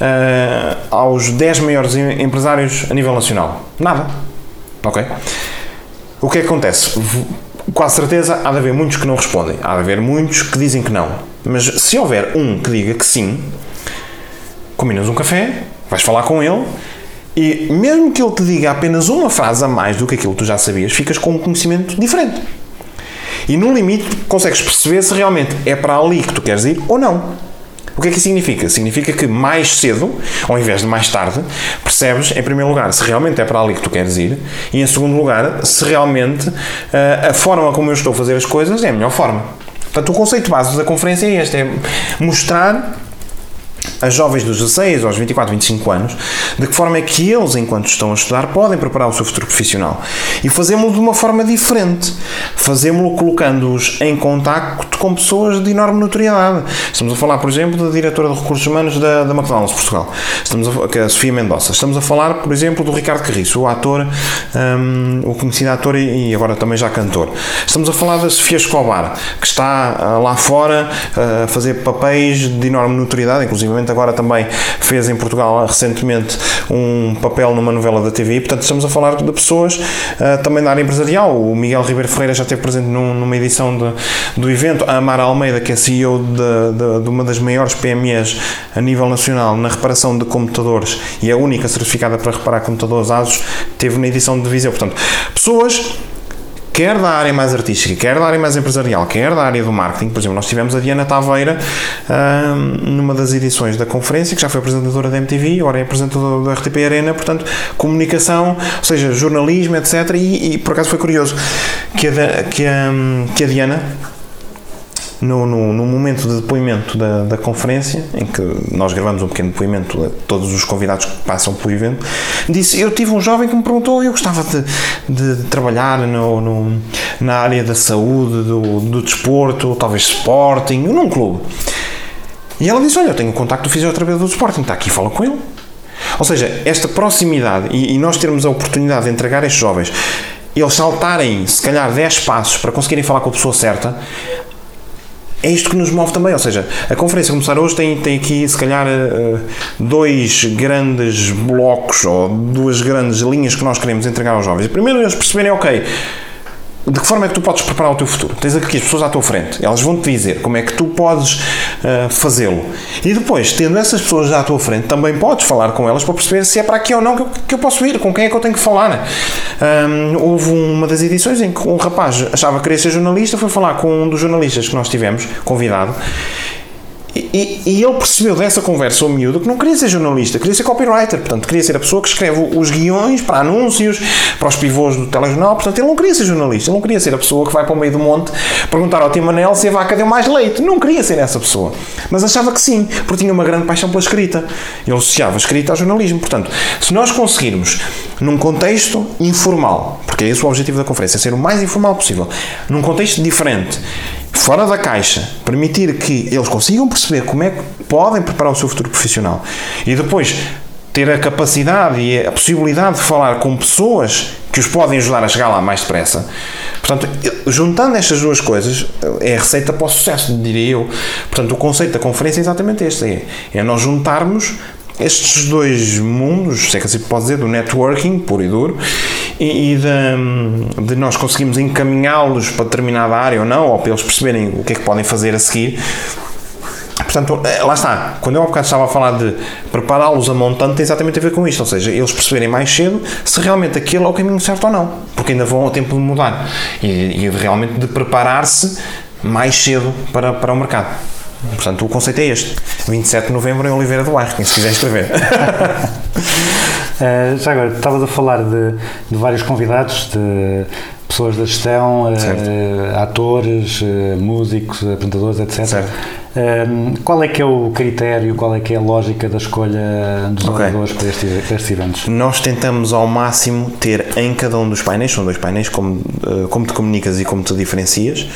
eh, aos 10 maiores em- empresários a nível nacional? Nada. Ok? O que é que acontece? Quase certeza há de haver muitos que não respondem, há de haver muitos que dizem que não. Mas se houver um que diga que sim, combinas um café, vais falar com ele e mesmo que ele te diga apenas uma frase a mais do que aquilo que tu já sabias, ficas com um conhecimento diferente. E no limite consegues perceber se realmente é para ali que tu queres ir ou não. O que é que isso significa? Significa que mais cedo, ao invés de mais tarde, percebes, em primeiro lugar, se realmente é para ali que tu queres ir, e em segundo lugar, se realmente ah, a forma como eu estou a fazer as coisas é a melhor forma. Portanto, o conceito básico da conferência é este: é mostrar a jovens dos 16 aos 24, 25 anos, de que forma é que eles, enquanto estão a estudar, podem preparar o seu futuro profissional. E fazemos-lo de uma forma diferente. Fazemos-lo colocando-os em contacto com pessoas de enorme notoriedade. Estamos a falar, por exemplo, da diretora de recursos humanos da, da McDonald's Portugal, Estamos a, que é a Sofia Mendonça. Estamos a falar, por exemplo, do Ricardo Carriço, o ator, hum, o conhecido ator e, e agora também já cantor. Estamos a falar da Sofia Escobar, que está ah, lá fora ah, a fazer papéis de enorme notoriedade, inclusive agora também fez em Portugal recentemente um papel numa novela da TV, portanto estamos a falar de pessoas ah, também da área empresarial. O Miguel Ribeiro Ferreira já esteve presente num- numa edição de- do evento, a Amara Almeida, que é CEO de, de- de uma das maiores PMEs a nível nacional na reparação de computadores e a única certificada para reparar computadores ASUS, teve na edição de Viseu. Portanto, pessoas quer da área mais artística, quer da área mais empresarial, quer da área do marketing. Por exemplo, nós tivemos a Diana Taveira ahm, numa das edições da conferência, que já foi apresentadora da MTV, agora é apresentadora da RTP Arena, portanto, comunicação, ou seja, jornalismo, etc. E, e, por acaso foi curioso que a, que a, que a Diana, no, no, no momento de depoimento da, da conferência, em que nós gravamos um pequeno depoimento a todos os convidados que passam pelo evento, disse: Eu tive um jovem que me perguntou, eu gostava de, de trabalhar no, no- na área da saúde, do, do desporto, talvez Sporting, num clube. E ela disse: Olha, eu tenho contacto do fisioterapeuta do Sporting, está aqui, fala com ele. Ou seja, esta proximidade e, e nós termos a oportunidade de entregar estes jovens, eles saltarem se calhar 10 passos para conseguirem falar com a pessoa certa, é isto que nos move também. Ou seja, a conferência começar hoje tem, tem aqui, se calhar, eh, dois grandes blocos ou duas grandes linhas que nós queremos entregar aos jovens. Primeiro, eles perceberem, ok, de que forma é que tu podes preparar o teu futuro? Tens aqui as pessoas à tua frente, elas vão-te dizer como é que tu podes ah, fazê-lo. E depois, tendo essas pessoas à tua frente, também podes falar com elas para perceber se é para aqui ou não que eu, que eu posso ir, com quem é que eu tenho que falar. Ahm, houve uma das edições em que um rapaz achava que queria ser jornalista, foi falar com um dos jornalistas que nós tivemos, convidado, e, e- ele percebeu dessa conversa ao miúdo que não queria ser jornalista, queria ser copywriter, portanto, queria ser a pessoa que escreve os guiões para anúncios, para os pivôs do telejornal, portanto, ele não queria ser jornalista, ele não queria ser a pessoa que vai para o meio do monte perguntar ao Tim Manel se a vaca deu mais leite, não queria ser essa pessoa, mas achava que sim, porque tinha uma grande paixão pela escrita, ele associava a escrita ao jornalismo, portanto, se nós conseguirmos, num contexto informal, porque é esse o objetivo da conferência, ser o mais informal possível, num contexto diferente, fora da caixa, permitir que eles consigam perceber como é que podem preparar o seu futuro profissional e depois ter a capacidade e a possibilidade de falar com pessoas que os podem ajudar a chegar lá mais depressa. Portanto, juntando estas duas coisas, é a receita para o sucesso, diria eu. Portanto, o conceito da conferência é exatamente este: é, é nós juntarmos estes dois mundos, se é que assim pode dizer, do networking, puro e duro, e, e de, de nós conseguimos encaminhá-los para determinada área ou não, ou para eles perceberem o que é que podem fazer a seguir. Portanto, eh, lá está. Quando eu há bocado estava a falar de prepará-los a montante, tem exatamente a ver com isto. Ou seja, eles perceberem mais cedo se realmente aquele é o caminho certo ou não. Porque ainda vão ao tempo de mudar. E, e realmente de preparar-se mais cedo para, para o mercado. Portanto, o conceito é este. 27 de novembro em Oliveira do Bairro, quem se quiser escrever. Eh, já agora, estavas a falar de, de vários convidados, de pessoas da gestão, Certo. atores, eh, músicos, apresentadores, etc. Certo. Eh, qual é que é o critério, qual é que é a lógica da escolha dos Ok. oradores para, este- para estes eventos? Nós tentamos ao máximo ter em cada um dos painéis, são dois painéis, como, como te comunicas e como te diferencias.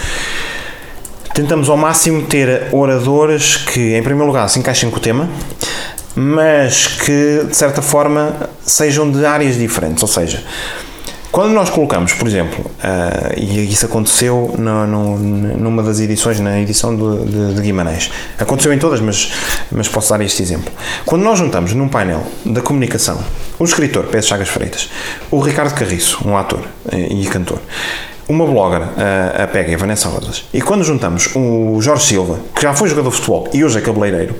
Tentamos ao máximo ter oradores que, em primeiro lugar, se encaixem com o tema, mas que, de certa forma, sejam de áreas diferentes. Ou seja, quando nós colocamos, por exemplo, ah, e isso aconteceu no- no- numa das edições, na edição do- de, de Guimarães, aconteceu em todas, mas, mas posso dar este exemplo. Quando nós juntamos num painel da comunicação o escritor Pedro Chagas Freitas, o Ricardo Carriço, um ator eh, e cantor, uma blogger, a, a Pega e a Vanessa Rosas, e quando juntamos o Jorge Silva, que já foi jogador de futebol e hoje é cabeleireiro,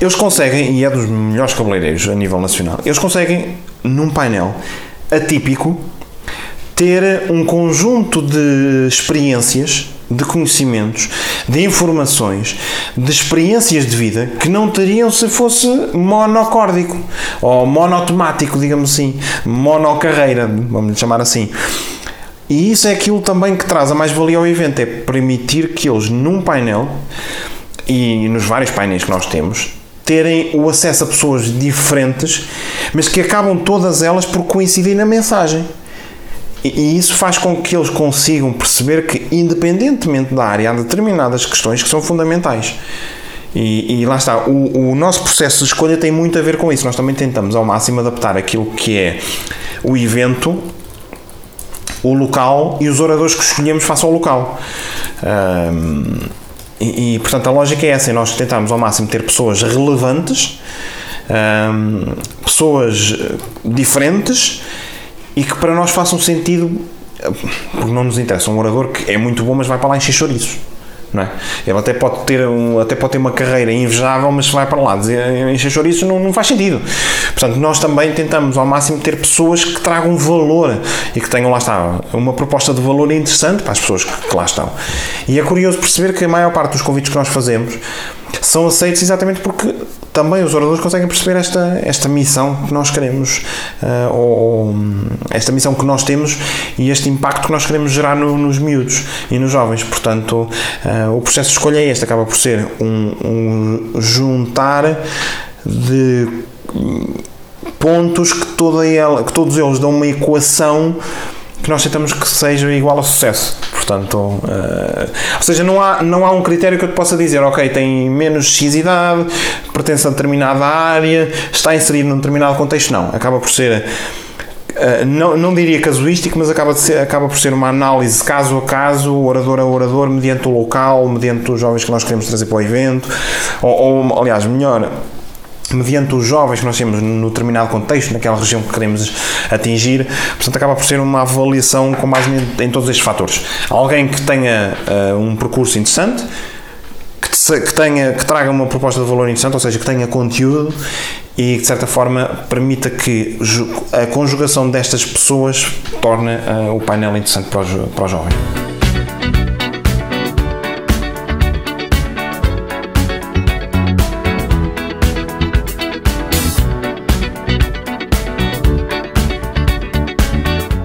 eles conseguem, e é dos melhores cabeleireiros a nível nacional, eles conseguem, num painel atípico, ter um conjunto de experiências, de conhecimentos, de informações, de experiências de vida que não teriam se fosse monocórdico ou monotemático, digamos assim, monocarreira, vamos chamar assim. E isso é aquilo também que traz a mais-valia ao evento, é permitir que eles, num painel, e nos vários painéis que nós temos, terem o acesso a pessoas diferentes, mas que acabam todas elas por coincidir na mensagem. E, isso faz com que eles consigam perceber que, independentemente da área, há determinadas questões que são fundamentais. E, e lá está, o, o nosso processo de escolha tem muito a ver com isso. Nós também tentamos ao máximo adaptar aquilo que é o evento o local e os oradores que escolhemos face ao local. Ahm, e, e, portanto a lógica é essa, é nós tentarmos ao máximo ter pessoas relevantes, pessoas eh, diferentes e que para nós façam sentido, eh, porque não nos interessa um orador que é muito bom, mas vai para lá encher chouriços. Não é? Ele até pode, ter até pode ter uma carreira invejável, mas se vai para lá dizer encher chouriços não, não faz sentido. Portanto, nós também tentamos ao máximo ter pessoas que tragam valor e que tenham lá está uma proposta de valor interessante para as pessoas que, que lá estão. E é curioso perceber que a maior parte dos convites que nós fazemos são aceitos exatamente porque também os oradores conseguem perceber esta, esta missão que nós queremos, ah, ou, ou, esta missão que nós temos e este impacto que nós queremos gerar no- nos miúdos e nos jovens. Portanto, ah, o processo de escolha é este, acaba por ser um, um juntar de pontos que, toda ela, que todos eles dão uma equação que nós tentamos que seja igual a sucesso. Portanto, eh, ou seja, não há, não há um critério que eu te possa dizer, ok, tem menos X idade, pertence a determinada área, está inserido num determinado contexto. Não, acaba por ser. eh, não, não diria casuístico, mas acaba, ser, acaba por ser uma análise caso a caso, orador a orador, mediante o local, mediante os jovens que nós queremos trazer para o evento, ou, ou aliás, melhor, mediante os jovens que nós temos no determinado contexto, naquela região que queremos atingir. Portanto, acaba por ser uma avaliação com base em, todos estes fatores. Alguém que tenha uh, um percurso interessante, que, te- que tenha, que traga uma proposta de valor interessante, ou seja, que tenha conteúdo e que de certa forma permita que a conjugação destas pessoas torne uh, o painel interessante para o, para o jovem.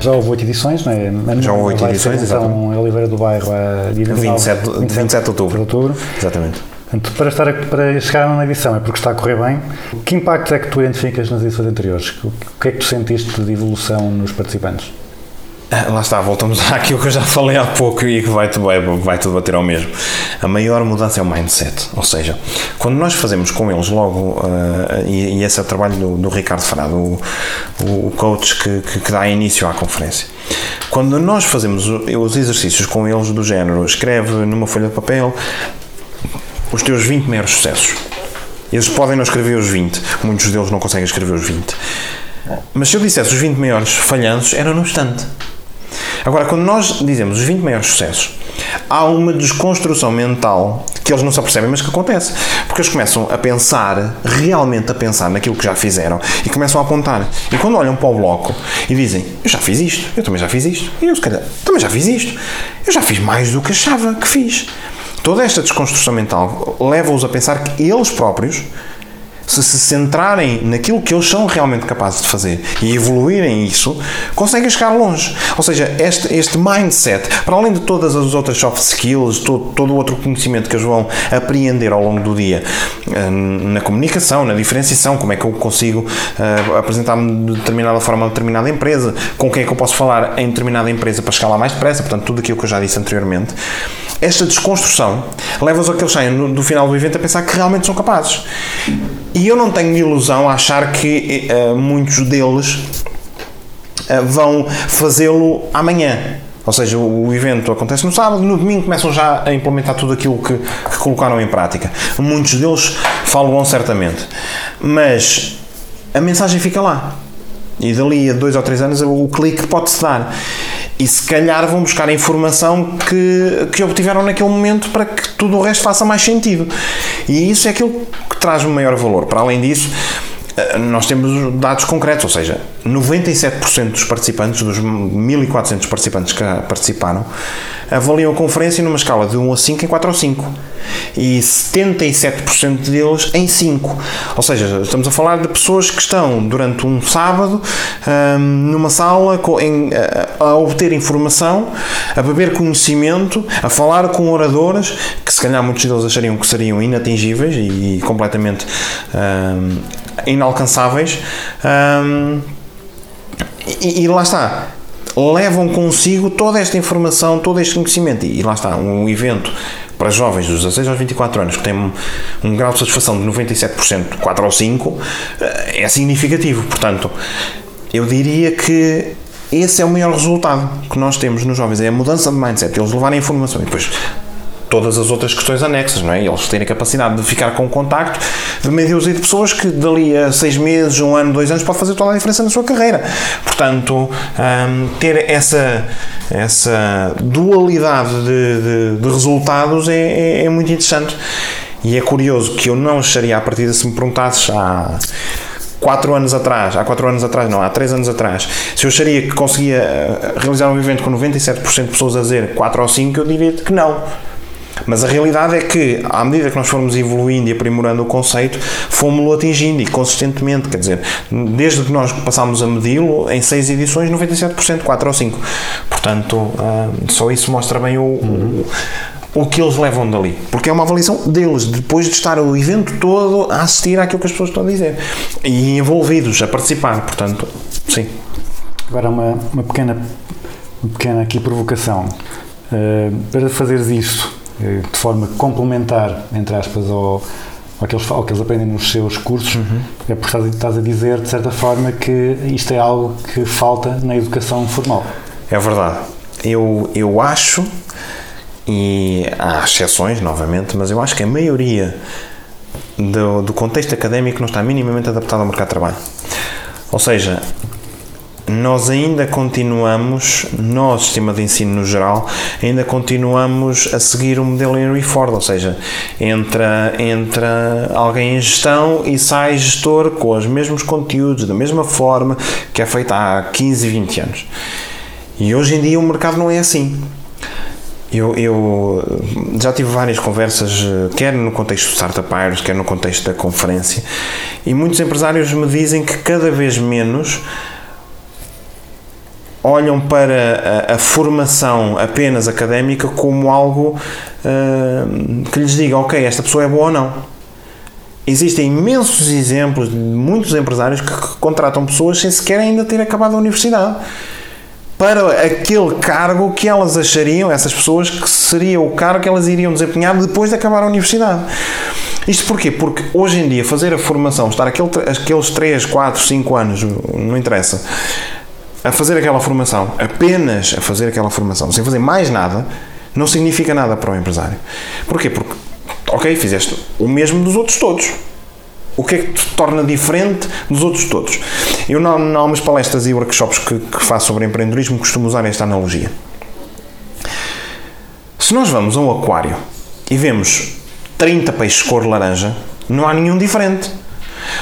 Já houve oito edições, não é? Já houve oito ser, edições, então, exatamente. em Oliveira do Bairro, a dia 29, 27, de- 27 de outubro. de outubro. Exatamente. Portanto, para, estar a, para chegar na edição é porque está a correr bem. Que impacto é que tu identificas nas edições anteriores? O que é que tu sentiste de evolução nos participantes? Ah, Lá está, voltamos àquilo que eu já falei há pouco e que vai, vai, vai tudo bater ao mesmo. A maior mudança é o mindset, ou seja, quando nós fazemos com eles logo, ah, e, e esse é o trabalho do, do Ricardo Frado, o, o coach que, que, que dá início à conferência. Quando nós fazemos os exercícios com eles do género, escreve numa folha de papel os teus 20 maiores sucessos. Eles podem não escrever os 20, muitos deles não conseguem escrever os 20. Mas se eu dissesse os 20 maiores falhanços, era no instante. Agora, quando nós dizemos os 20 maiores sucessos, há uma desconstrução mental que eles não se apercebem, mas que acontece. Porque eles começam a pensar, realmente a pensar naquilo que já fizeram e começam a apontar. E quando olham para o bloco e dizem: Eu já fiz isto, eu também já fiz isto, e eu se calhar também já fiz isto, eu já fiz mais do que achava que fiz. Toda esta desconstrução mental leva-os a pensar que eles próprios se se centrarem naquilo que eles são realmente capazes de fazer e evoluírem isso, conseguem chegar longe. Ou seja, este, este mindset, para além de todas as outras soft skills, todo, todo o outro conhecimento que eles vão apreender ao longo do dia, eh, na comunicação, na diferenciação, como é que eu consigo eh, apresentar-me de determinada forma a determinada empresa, com quem é que eu posso falar em determinada empresa para chegar lá mais depressa, portanto, tudo aquilo que eu já disse anteriormente. Esta desconstrução leva-os a que eles saiam do final do evento a pensar que realmente são capazes. E eu não tenho ilusão a achar que eh, muitos deles eh, vão fazê-lo amanhã. Ou seja, o evento acontece no sábado, no domingo começam já a implementar tudo aquilo que, que colocaram em prática. Muitos deles falam certamente. Mas a mensagem fica lá. E dali a dois ou três anos o clique pode-se dar. E se calhar vão buscar a informação que, que obtiveram naquele momento para que tudo o resto faça mais sentido. E isso é aquilo que traz o maior valor. Para além disso, nós temos dados concretos, ou seja, 97% dos participantes, dos 1400 participantes que participaram, avaliam a conferência numa escala de 1 a 5 em 4 ou 5. E 77% deles em 5. Ou seja, estamos a falar de pessoas que estão durante um sábado hum, numa sala em- a, obter informação, a beber conhecimento, a falar com oradores que se calhar muitos deles achariam que seriam inatingíveis e, completamente hum, inalcançáveis. Hum, e, e lá está. Levam consigo toda esta informação, todo este conhecimento. E, lá está, um evento para jovens dos 16 aos 24 anos que tem um, um grau de satisfação de 97%, 4 ou 5, eh, é significativo. Portanto, eu diria que esse é o maior resultado que nós temos nos jovens, é a mudança de mindset, eles levarem informação e depois todas as outras questões anexas, não é? Eles terem capacidade de ficar com contacto de meia dúzia de pessoas que dali a seis meses, um ano, dois anos pode fazer toda a diferença na sua carreira. Portanto, hum, ter essa, essa dualidade de, de- de resultados é, é- é muito interessante. E é curioso que eu não acharia à partida se me perguntasses há quatro anos atrás, há quatro anos atrás, não, há três anos atrás, se eu acharia que conseguia eh, realizar um evento com 97% de pessoas a dizer 4 ou 5, eu diria que não. Mas a realidade é que, à medida que nós formos evoluindo e aprimorando o conceito, fomos-lo atingindo e consistentemente, quer dizer, desde que nós passámos a medi-lo, em seis edições, 97%, 4 ou 5. Portanto, ah, só isso mostra bem o, o, o que eles levam dali. Porque é uma avaliação deles, depois de estar o evento todo a assistir àquilo que as pessoas estão a dizer. E envolvidos, a participar. Portanto, sim. Agora uma, uma pequena, uma pequena aqui provocação. Uh, para fazeres isso de forma complementar, entre aspas, ao, ao, que eles, ao que eles aprendem nos seus cursos, é porque estás, estás a dizer, de certa forma, que isto é algo que falta na educação formal. É verdade. Eu, eu acho, e há exceções, novamente, mas eu acho que a maioria do, do contexto académico não está minimamente adaptado ao mercado de trabalho. Ou seja, nós ainda continuamos, nós, sistema de ensino no geral, ainda continuamos a seguir o modelo Henry Ford, ou seja, entra, entra alguém em gestão e sai gestor com os mesmos conteúdos, da mesma forma que é feita há 15, 20 anos. E hoje em dia o mercado não é assim. Eu, eu já tive várias conversas, eh, quer no contexto do Startupeiros, quer no contexto da conferência, e muitos empresários me dizem que cada vez menos olham para a, a formação apenas académica como algo uh, que lhes diga, ok, esta pessoa é boa ou não. Existem imensos exemplos de muitos empresários que contratam pessoas sem sequer ainda ter acabado a universidade para aquele cargo que elas achariam, essas pessoas, que seria o cargo que elas iriam desempenhar depois de acabar a universidade. Isto porquê? Porque hoje em dia fazer a formação, estar aquele, aqueles 3, 4, 5 anos, não interessa, a fazer aquela formação, apenas a fazer aquela formação, sem fazer mais nada, não significa nada para o empresário. Porquê? Porque, ok, fizeste o mesmo dos outros todos. O que é que te torna diferente dos outros todos? Eu, em algumas palestras e workshops que, que faço sobre empreendedorismo, costumo usar esta analogia. Se nós vamos a um aquário e vemos 30 peixes cor laranja, não há nenhum diferente.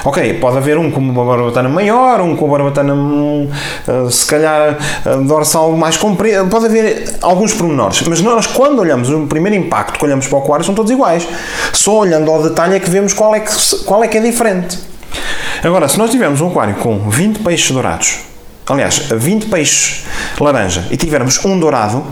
Ok, pode haver um com uma barbatana maior, um com uma barbatana hum, uh, se calhar uh, dorsal mais comprida, pode haver alguns pormenores, mas nós quando olhamos o primeiro impacto que olhamos para o aquário são todos iguais. Só olhando ao detalhe é que vemos qual é que, qual é, que é diferente. Agora, se nós tivermos um aquário com 20 peixes dourados, aliás, 20 peixes laranja e tivermos um dourado,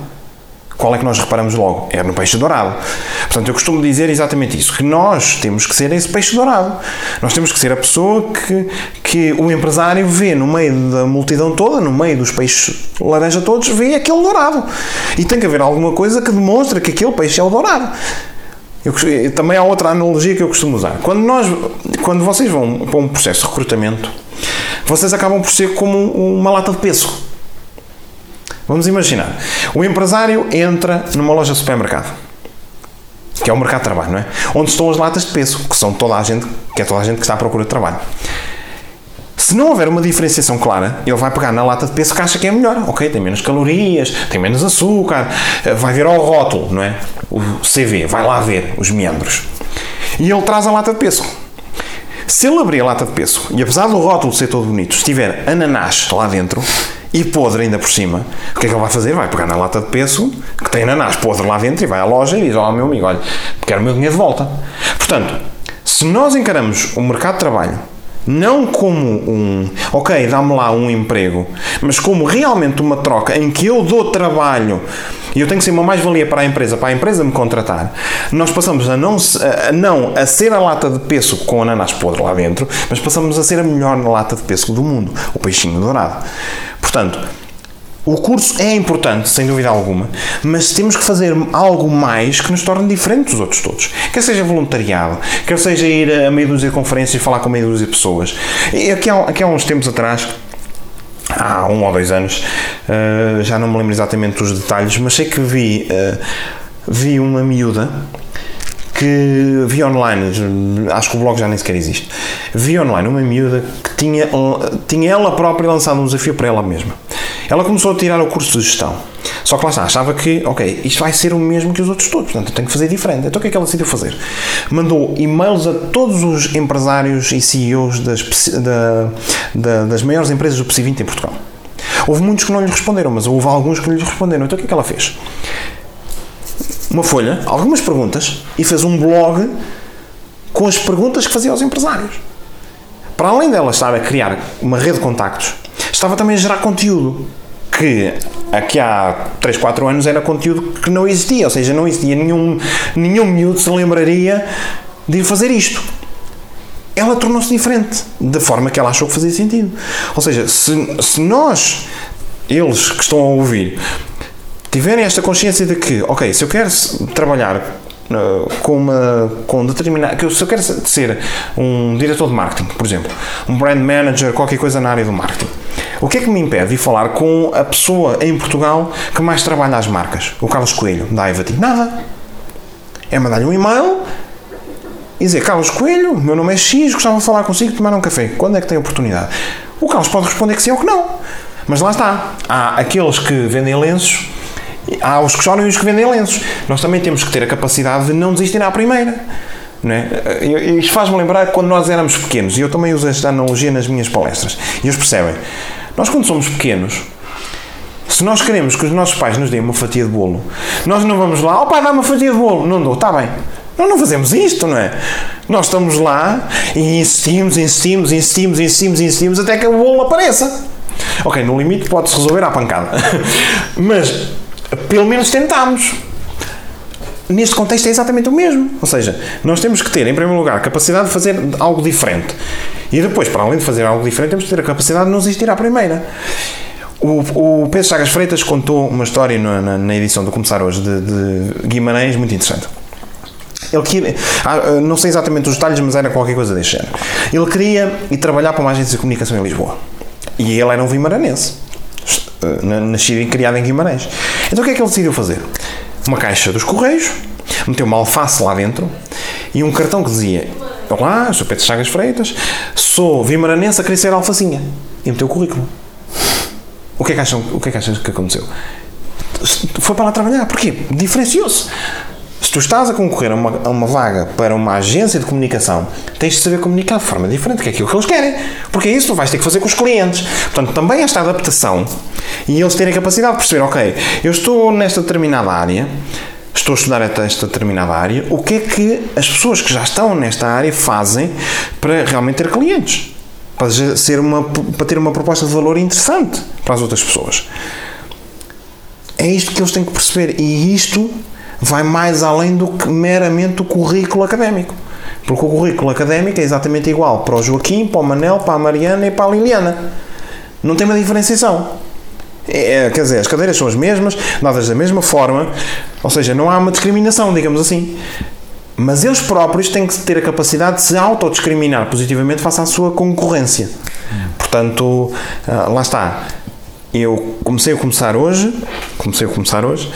qual é que nós reparamos logo? É no peixe dourado. Portanto, eu costumo dizer exatamente isso, que nós temos que ser esse peixe dourado. Nós temos que ser a pessoa que, que o empresário vê no meio da multidão toda, no meio dos peixes laranja todos, vê aquele dourado. E tem que haver alguma coisa que demonstre que aquele peixe é o dourado. Eu, também há outra analogia que eu costumo usar. Quando, nós, quando vocês vão para um processo de recrutamento, vocês acabam por ser como uma lata de pêssego. Vamos imaginar. O empresário entra numa loja de supermercado, que é o mercado de trabalho, não é? Onde estão as latas de pêssego, que são toda a gente, que é toda a gente que está à procura de trabalho. Se não houver uma diferenciação clara, ele vai pegar na lata de pêssego que acha que é melhor. Ok, tem menos calorias, tem menos açúcar, vai ver ao rótulo, não é? O CV, vai lá ver os meandros. E ele traz a lata de pêssego. Se ele abrir a lata de pêssego e apesar do rótulo ser todo bonito, estiver ananás lá dentro e podre ainda por cima, o que é que ele vai fazer? Vai pegar na lata de pêssego, que tem ananás podre lá dentro, e vai à loja e diz: Olha, meu amigo, olha, quero o meu dinheiro de volta. Portanto, se nós encaramos o mercado de trabalho não como um, ok, dá-me lá um emprego, mas como realmente uma troca em que eu dou trabalho e eu tenho que ser uma mais-valia para a empresa, para a empresa me contratar, nós passamos a não, a não a ser a lata de pêssego com ananás podre lá dentro, mas passamos a ser a melhor lata de pêssego do mundo, o peixinho dourado. Portanto, o curso é importante, sem dúvida alguma, mas temos que fazer algo mais que nos torne diferentes dos outros todos. Quer seja voluntariado, quer seja ir a meio dúzia de conferências e falar com meio dúzia de pessoas. E aqui há, aqui há uns tempos atrás, há um ou dois anos, uh, já não me lembro exatamente dos detalhes, mas sei que vi, uh, vi uma miúda que vi online, acho que o blog já nem sequer existe, vi online uma miúda que tinha, tinha ela própria lançado um desafio para ela mesma. Ela começou a tirar o curso de gestão. Só que lá está, achava que, ok, isto vai ser o mesmo que os outros todos, portanto eu tenho que fazer diferente. Então o que é que ela decidiu fazer? Mandou e-mails a todos os empresários e CEOs das, da, da, das maiores empresas do PSI 20 em Portugal. Houve muitos que não lhe responderam, mas houve alguns que lhe responderam. Então o que é que ela fez? Uma folha, algumas perguntas, e fez um blog com as perguntas que fazia aos empresários. Para além dela estar a criar uma rede de contactos, estava também a gerar conteúdo que aqui há 3, 4 anos era conteúdo que não existia, ou seja, não existia nenhum, nenhum miúdo se lembraria de fazer isto. Ela tornou-se diferente, da forma que ela achou que fazia sentido. Ou seja, se, se nós, eles que estão a ouvir, tiverem esta consciência de que, ok, se eu quero trabalhar uh, com uma com determinada se eu quero ser um diretor de marketing por exemplo um brand manager qualquer coisa na área do marketing o que é que me impede de falar com a pessoa em Portugal que mais trabalha as marcas? O Carlos Coelho, da Ivati. Nada. É mandar-lhe um e-mail e dizer: Carlos Coelho, meu nome é X, gostava de falar consigo, tomar um café. Quando é que tem oportunidade? O Carlos pode responder que sim ou que não. Mas lá está. Há aqueles que vendem lenços, há os que choram e os que vendem lenços. Nós também temos que ter a capacidade de não desistir à primeira. É? Isto faz-me lembrar quando nós éramos pequenos, e eu também uso esta analogia nas minhas palestras, e eles percebem, nós quando somos pequenos, se nós queremos que os nossos pais nos deem uma fatia de bolo, nós não vamos lá, ó pai, dá uma fatia de bolo. Não dou, está bem. Nós não fazemos isto, não é? Nós estamos lá e insistimos, insistimos, insistimos, insistimos, insistimos até que o bolo apareça. Ok, no limite pode-se resolver à pancada. Mas pelo menos tentamos. Neste contexto é exatamente o mesmo. Ou seja, nós temos que ter, em primeiro lugar, capacidade de fazer algo diferente. E depois, para além de fazer algo diferente, temos que ter a capacidade de não desistir à primeira. O, o Pedro Chagas Freitas contou uma história na, na- na edição do Começar Hoje de, de Guimarães muito interessante. Ele queria, ah, não sei exatamente os detalhes, mas era qualquer coisa deste género. Ele queria ir trabalhar para uma agência de comunicação em Lisboa. E ele era um vimaranense, nascido e criado em Guimarães. Então o que é que ele decidiu fazer? Uma caixa dos Correios, meteu uma alface lá dentro e um cartão que dizia: Olá, sou Pedro Chagas Freitas, sou vimaranense a querer ser alfacinha. E meteu o currículo. O que é que acham, o que é que, achas que aconteceu? Foi para lá trabalhar. Porquê? Diferenciou-se. Se tu estás a concorrer a uma, a uma vaga para uma agência de comunicação, tens de saber comunicar de forma diferente, que é aquilo que eles querem. Porque é isso que tu vais ter que fazer com os clientes. Portanto, também esta adaptação e eles terem a capacidade de perceber, ok, eu estou nesta determinada área, estou a estudar esta determinada área, o que é que as pessoas que já estão nesta área fazem para realmente ter clientes? Para, ser uma, para ter uma proposta de valor interessante para as outras pessoas. É isto que eles têm que perceber. E isto vai mais além do que meramente o currículo académico. Porque o currículo académico é exatamente igual para o Joaquim, para o Manel, para a Mariana e para a Liliana. Não tem uma diferenciação. É, quer dizer, as cadeiras são as mesmas, dadas da mesma forma, ou seja, não há uma discriminação, digamos assim. Mas eles próprios têm que ter a capacidade de se autodiscriminar positivamente face à sua concorrência. Portanto, ah, lá está. Eu comecei a começar hoje, comecei a começar hoje,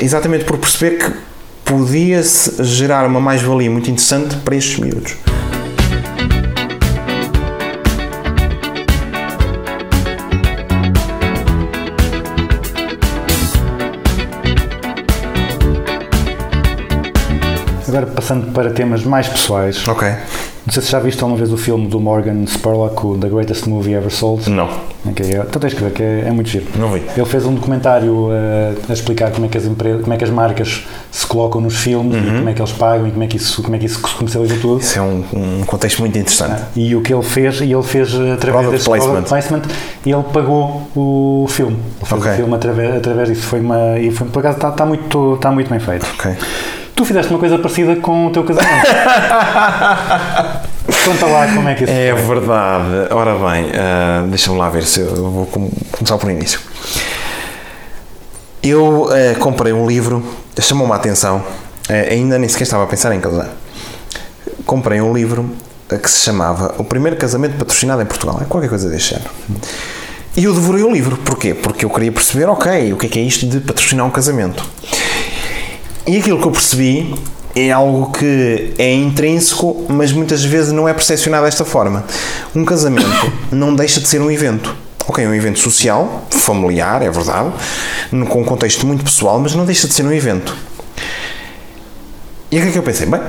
exatamente por perceber que podia-se gerar uma mais-valia muito interessante para estes miúdos. Agora passando para temas mais pessoais. Ok. Não sei se já viste alguma vez o filme do Morgan Spurlock, o The Greatest Movie Ever Sold. Não. Ok, é- então tens que ver, que é, é muito giro. Não vi. Ele fez um documentário eh, a explicar como é, que as empresas, como é que as marcas se colocam nos filmes, e como é que eles pagam e como é que isso, como é que isso se comercializa tudo. Isso é um, um contexto muito interessante. E o que ele fez, e ele fez através Product desse placement. product placement, e ele pagou o filme. Ele fez Ok. o filme através, através disso. Foi uma, e foi, por acaso está, está, muito, está muito bem feito. Ok. Tu fizeste uma coisa parecida com o teu casamento. Conta lá como é que isso É foi. verdade. Ora bem, ah, deixa-me lá ver se eu vou com- começar por início. Eu ah, comprei um livro, chamou-me a atenção, ah, ainda nem sequer estava a pensar em casar. Comprei um livro que se chamava O Primeiro Casamento Patrocinado em Portugal, é qualquer coisa deste género. E eu devorei o livro, porquê? Porque eu queria perceber, ok, o que é que é isto de patrocinar um casamento? E aquilo que eu percebi é algo que é intrínseco, mas muitas vezes não é percepcionado desta forma. Um casamento não deixa de ser um evento. Ok, é um evento social, familiar, é verdade, com um contexto muito pessoal, mas não deixa de ser um evento. E o que é que eu pensei? Bem,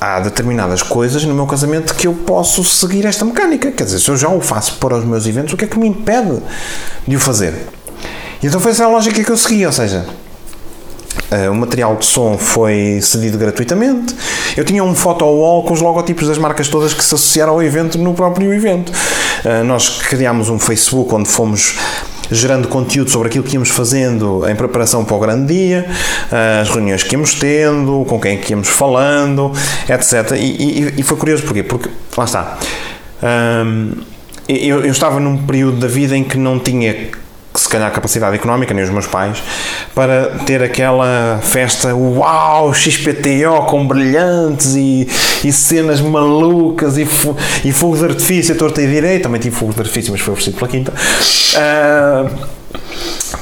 há determinadas coisas no meu casamento que eu posso seguir esta mecânica. Quer dizer, se eu já o faço para os meus eventos, o que é que me impede de o fazer? E então foi essa a lógica que eu segui, ou seja, Uh, o material de som foi cedido gratuitamente. Eu tinha um photo wall com os logotipos das marcas todas que se associaram ao evento no próprio evento. Uh, nós criámos um Facebook onde fomos gerando conteúdo sobre aquilo que íamos fazendo em preparação para o grande dia, uh, as reuniões que íamos tendo, com quem é que íamos falando, etc. E, e- e foi curioso porquê? Porque, lá está, Um, eu, eu estava num período da vida em que não tinha se calhar capacidade económica, nem os meus pais, para ter aquela festa uau, XPTO com brilhantes e, e cenas malucas e, e fogos de artifício a torta e direito. Também tive fogos de artifício, mas foi oferecido pela quinta. Ah,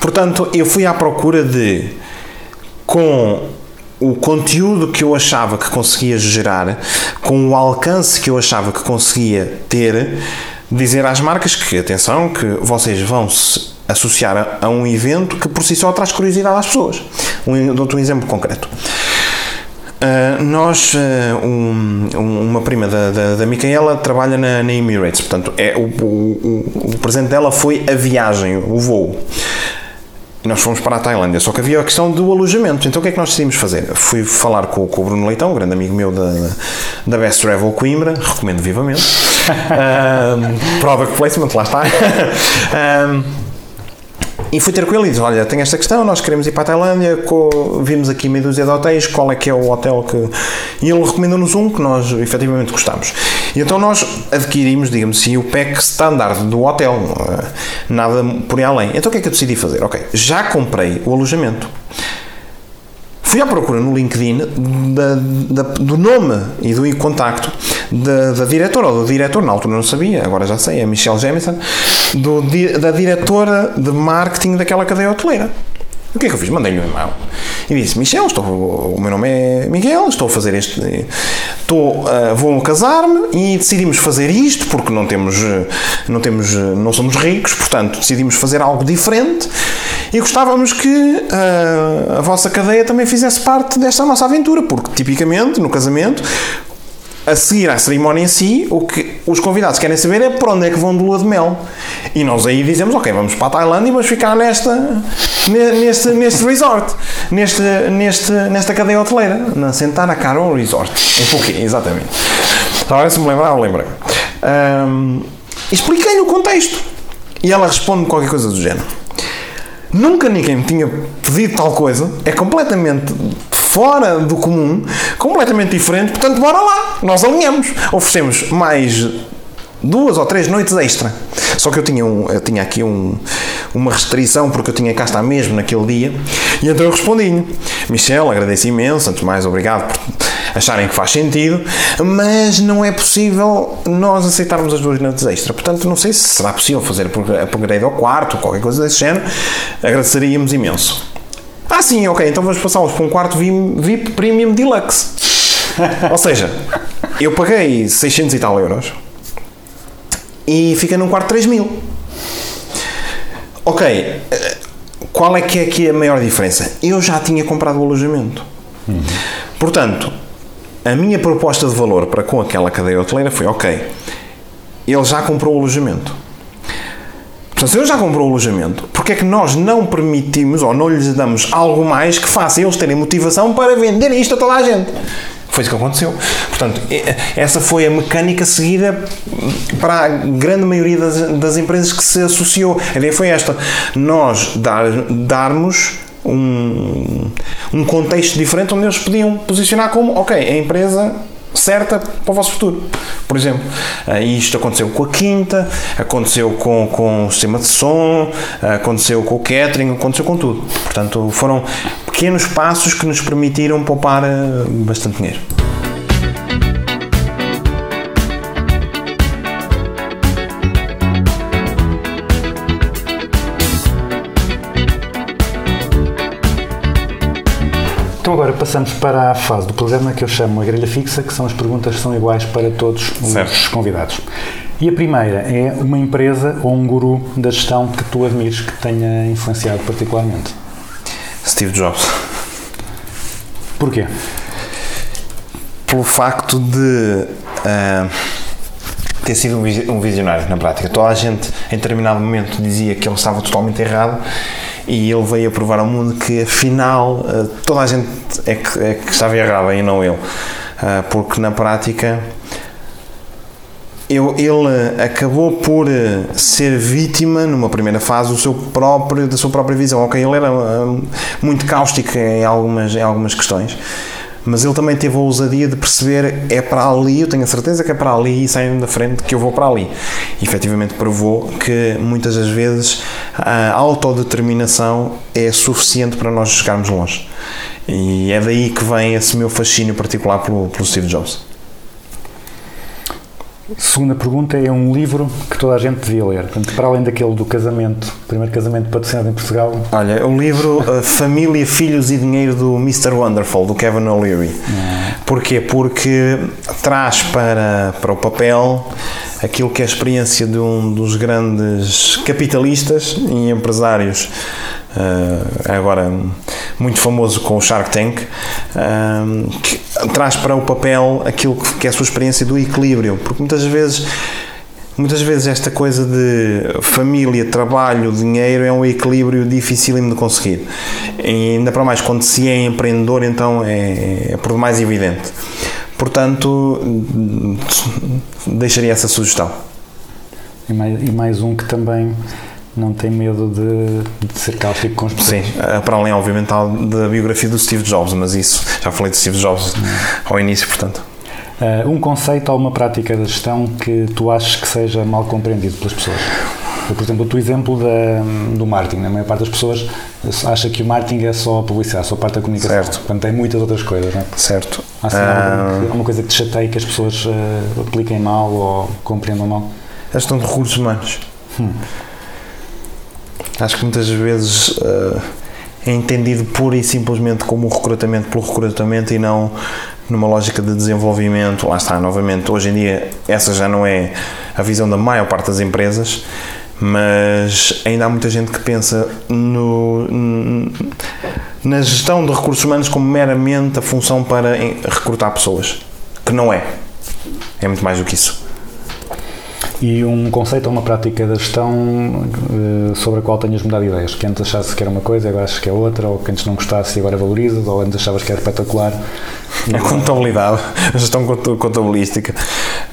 portanto, eu fui à procura de, com o conteúdo que eu achava que conseguia gerar, com o alcance que eu achava que conseguia ter, dizer às marcas que, atenção, que vocês vão se associar a, a um evento que por si só traz curiosidade às pessoas. Um, dou-te um exemplo concreto. Uh, nós, uh, um- um- uma prima da, da, da Micaela trabalha na, na Emirates, portanto, é, o, o, o- presente dela foi a viagem, o voo. Nós fomos para a Tailândia, só que havia a questão do alojamento. Então o que é que nós decidimos fazer? Fui falar com, com o Bruno Leitão, um grande amigo meu da, da Best Travel Coimbra, recomendo vivamente. um, product placement, lá está. Um, e fui ter e disse: Olha, tem esta questão, nós queremos ir para a Tailândia, co- vimos aqui meia dúzia de hotéis, qual é que é o hotel que. E ele recomendou-nos um que nós efetivamente gostamos. E então nós adquirimos, digamos assim, o pack standard do hotel, eh, nada por aí além. Então o que é que eu decidi fazer? Ok, já comprei o alojamento. Fui à procura no LinkedIn da- da- do nome e do contacto da, da diretora ou do diretor, na altura não sabia, agora já sei, é Michelle Jamison, do da diretora de marketing daquela cadeia hoteleira. O que é que eu fiz? Mandei-lhe um e-mail e disse: Michel, estou, o meu nome é Miguel, estou a fazer este. Estou, ah, vou casar-me e decidimos fazer isto porque não temos, eh, não temos, eh, não somos ricos, portanto decidimos fazer algo diferente e gostávamos que ah, a vossa cadeia também fizesse parte desta nossa aventura, porque tipicamente no casamento a seguir à cerimónia em si, o que os convidados querem saber é para onde é que vão de lua de mel. E nós aí dizemos, ok, vamos para a Tailândia e vamos ficar nesta, ne- neste, neste resort, neste, neste, nesta cadeia hoteleira, na Santana Carol Resort, exatamente. Agora se me lembrar, eu lembro. Ahm, Expliquei-lhe o contexto. E ela responde qualquer coisa do género. Nunca ninguém me tinha pedido tal coisa, é completamente fora do comum, completamente diferente, portanto, bora lá, nós alinhamos, oferecemos mais duas ou três noites extra. Só que eu tinha, um, eu tinha aqui um, uma restrição, porque eu tinha cá estar mesmo naquele dia, e então eu respondi-lhe: Michel, agradeço imenso, antes mais, obrigado por acharem que faz sentido, mas não é possível nós aceitarmos as duas noites extra. Portanto, não sei se será possível fazer upgrade ao quarto ou qualquer coisa desse género. Agradeceríamos imenso. Ah, sim, ok, então vamos passá-los para um quarto VIP, Premium Deluxe. Ou seja, eu paguei 600 e tal euros e fica num quarto de 3 mil. Ok, eh, qual é que é aqui a maior diferença? Eu já tinha comprado o alojamento. Portanto, a minha proposta de valor para com aquela cadeia hoteleira foi: ok, ele já comprou o alojamento. Portanto, se ele já comprou o alojamento, porque é que nós não permitimos ou não lhes damos algo mais que faça eles terem motivação para vender isto a toda a gente? Foi isso que aconteceu. Portanto, e- essa foi a mecânica seguida para a grande maioria das, das empresas que se associou. A ideia foi esta: nós dar, darmos um, um contexto diferente onde eles podiam posicionar como, ok, a empresa certa para o vosso futuro. Por exemplo, eh, isto aconteceu com a Quinta, aconteceu com, com o sistema de som, eh, aconteceu com o catering, aconteceu com tudo. Portanto, foram pequenos passos que nos permitiram poupar eh, bastante dinheiro. Então agora passamos para a fase do programa que eu chamo a grelha fixa, que são as perguntas que são iguais para todos os Certo. convidados. E a primeira é uma empresa ou um guru da gestão que tu admires que tenha influenciado particularmente. Steve Jobs. Porquê? Pelo facto de ah, ter sido um visionário na prática. Toda a gente, em determinado momento, dizia que ele estava totalmente errado e ele veio a provar ao mundo que, afinal, ah, toda a gente é que, é que estava errada e não ele. Ah, porque, na prática, eu- ele acabou por eh, ser vítima, numa primeira fase, do seu próprio, da sua própria visão. Ok, ele era muito cáustico em algumas, em algumas questões, mas ele também teve a ousadia de perceber é para ali, eu tenho a certeza que é para ali e saem da frente que eu vou para ali. E efetivamente provou que muitas das vezes a autodeterminação é suficiente para nós chegarmos longe. E é daí que vem esse meu fascínio particular pelo, pelo Steve Jobs. Segunda pergunta é um livro que toda a gente devia ler. Portanto, para além daquele do casamento, primeiro casamento patrocinado em Portugal, Olha, o livro uh, Família, Filhos e Dinheiro do Mr. Wonderful, do Kevin O'Leary. Porquê? Porque traz para, para o papel aquilo que é a experiência de um dos grandes capitalistas e empresários, uh, agora muito famoso com o Shark Tank, uh, que traz para o papel aquilo que é a sua experiência do equilíbrio, porque muitas vezes Muitas vezes esta coisa de família, trabalho, dinheiro é um equilíbrio dificílimo de conseguir. E ainda para mais quando se é empreendedor, então é, é por demais evidente. Portanto, deixaria essa sugestão. e mais, e mais um que também não tem medo de, de ser cáustico com as pessoas. Sim, eh, para além, obviamente, da biografia do Steve Jobs, mas isso, já falei de Steve Jobs ao início, portanto. Uh, um conceito ou uma prática da gestão que tu achas que seja mal compreendido pelas pessoas? Por exemplo, o teu exemplo da, do marketing. né? A maior parte das pessoas acha que o marketing é só a publicidade, só a parte da comunicação. Certo. Quando tem muitas outras coisas. Né? Certo. Há assim, Ah, alguma, alguma coisa que te chateie que as pessoas uh, apliquem mal ou compreendam mal? a gestão de recursos humanos. Acho que muitas vezes eh, é entendido pura e simplesmente como um recrutamento pelo recrutamento e não numa lógica de desenvolvimento. Lá está, novamente, hoje em dia essa já não é a visão da maior parte das empresas, mas ainda há muita gente que pensa no, na gestão de recursos humanos como meramente a função para recrutar pessoas, que não é. É muito mais do que isso. E um conceito ou uma prática da gestão eh, sobre a qual tenhas mudado de ideias? Que antes achasse que era uma coisa e agora achas que é outra, ou que antes não gostasse e agora valorizas, ou antes achavas que era espetacular. A contabilidade, a gestão conta- contabilística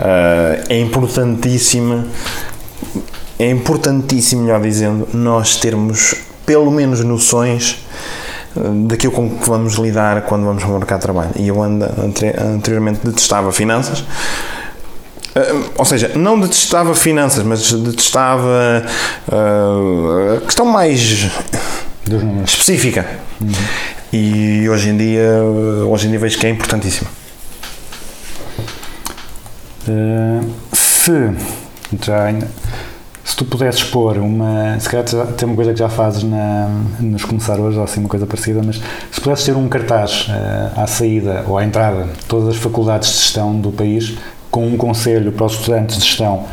eh, é importantíssima. É importantíssimo, melhor dizendo, nós termos pelo menos noções eh, daquilo com que vamos lidar quando vamos para o mercado de trabalho. E eu ando, anteri- anteriormente detestava finanças. Eh, Ou seja, não detestava finanças, mas detestava eh, a questão mais específica. E hoje em dia, hoje em dia vejo que é importantíssimo. Eh, se já se tu pudesses pôr uma se calhar já- tem uma coisa que já fazes na, nos começar hoje ou assim uma coisa parecida mas se pudesses ter um cartaz eh, à saída ou à entrada de todas as faculdades de gestão do país com um conselho para os estudantes de gestão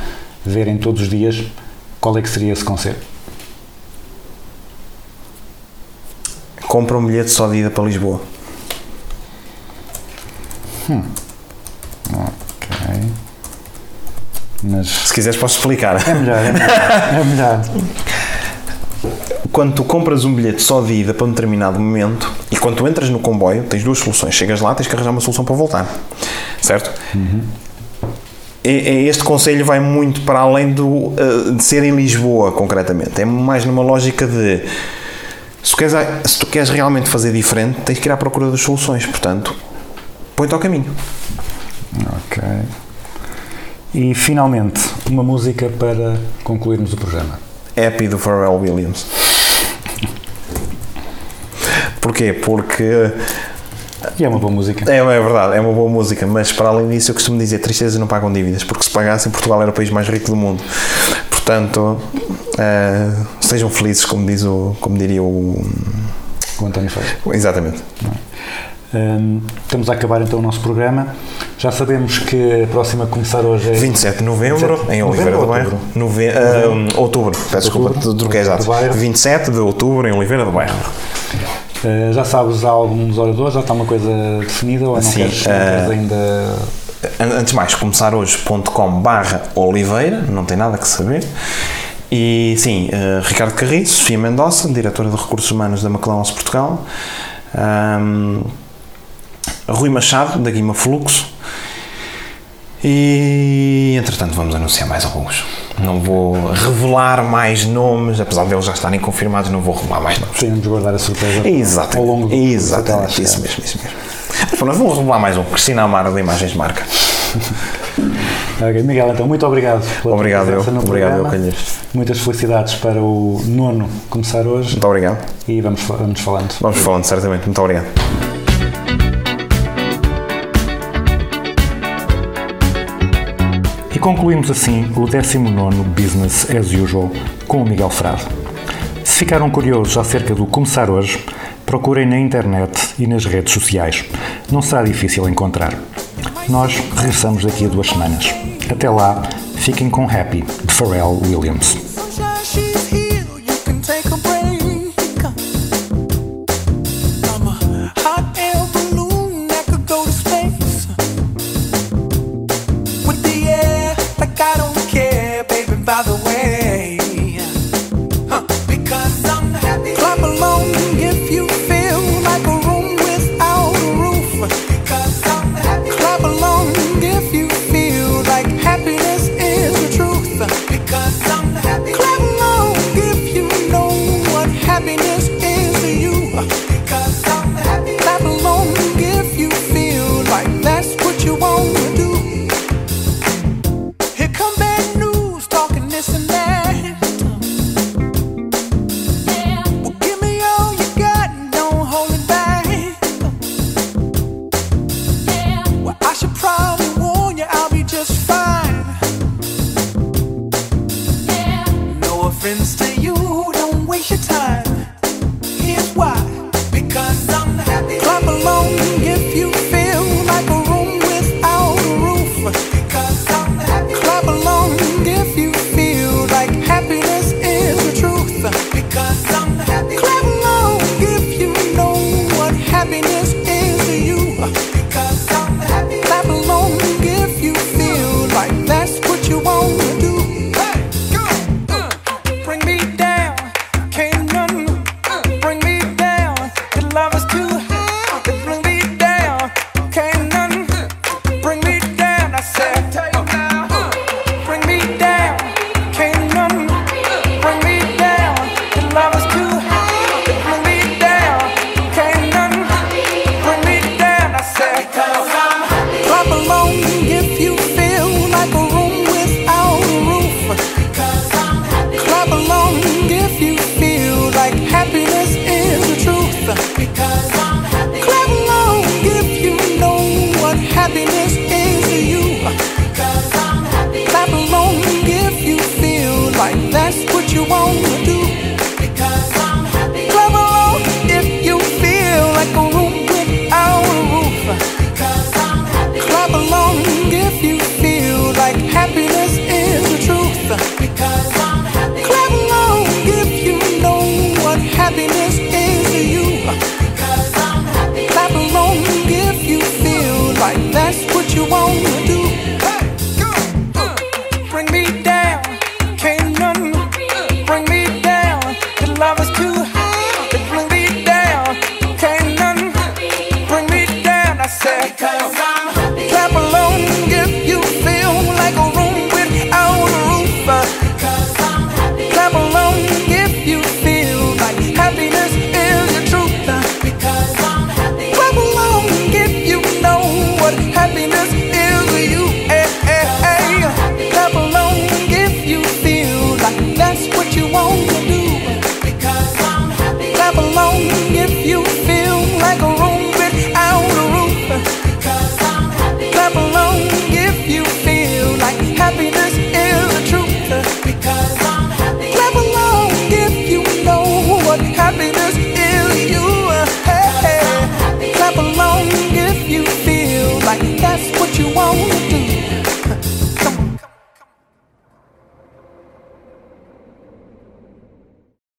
verem todos os dias qual é que seria esse conselho? Compra um bilhete só de ida para Lisboa. Ok. Mas Se quiseres, posso explicar. é melhor, é melhor. É melhor. Quando tu compras um bilhete só de ida para um determinado momento e quando tu entras no comboio, tens duas soluções. Chegas lá, tens que arranjar uma solução para voltar. Certo? E Este conselho vai muito para além do, eh, de ser em Lisboa, concretamente. É mais numa lógica de se tu, queres, se tu queres realmente fazer diferente, tens que ir à procura das soluções. Portanto, põe-te ao caminho. Ok. E finalmente, uma música para concluirmos o programa. Happy do Pharrell Williams. Porquê? Porque E é uma boa música. é, é verdade, é uma boa música, mas para além disso eu costumo dizer tristezas não pagam dívidas, porque se pagassem Portugal era o país mais rico do mundo. Portanto, eh, sejam felizes, como diz o, como diria o, O António fez. exatamente. Hum, estamos a acabar então o nosso programa. Já sabemos que a próxima a começar hoje é 27 de novembro 27 em Oliveira do Bairro. outubro? Nove, ah, outubro, peço desculpa, Outubro. troquei Oliveira exato. do Bairro. 27 de outubro em Oliveira do Bairro. Uh, já sabes há alguns oradores, já está uma coisa definida ou não Sim, queres, não uh, queres ainda. An- Antes de mais, começarhoje.com barra Oliveira, não tem nada que saber. E sim, eh, Ricardo Carriço, Sofia Mendonça, diretora de Recursos Humanos da McLaren Portugal, ahm, Rui Machado, da Guima Fluxo, e entretanto vamos anunciar mais alguns. Não vou revelar mais nomes, apesar deles já estarem confirmados, não vou revelar mais nomes. Podemos guardar a surpresa Exatamente, ao longo do exatamente isso mesmo, isso mesmo. Mas nós vamos revelar mais um, Cristina Amaro de Imagens de Marca. Ok, Miguel, então muito obrigado pela Obrigado eu, no obrigado eu, programa. Calheiros. Muitas felicidades para o nono começar hoje Muito obrigado. e vamos, vamos falando. Vamos falando, certamente. Muito obrigado. E concluímos assim o 19 Business as Usual com o Miguel Frado. Se ficaram curiosos acerca do começar hoje, procurem na internet e nas redes sociais. Não será difícil encontrar. Nós regressamos daqui a duas semanas. Até lá, fiquem com Happy de Pharrell Williams. say.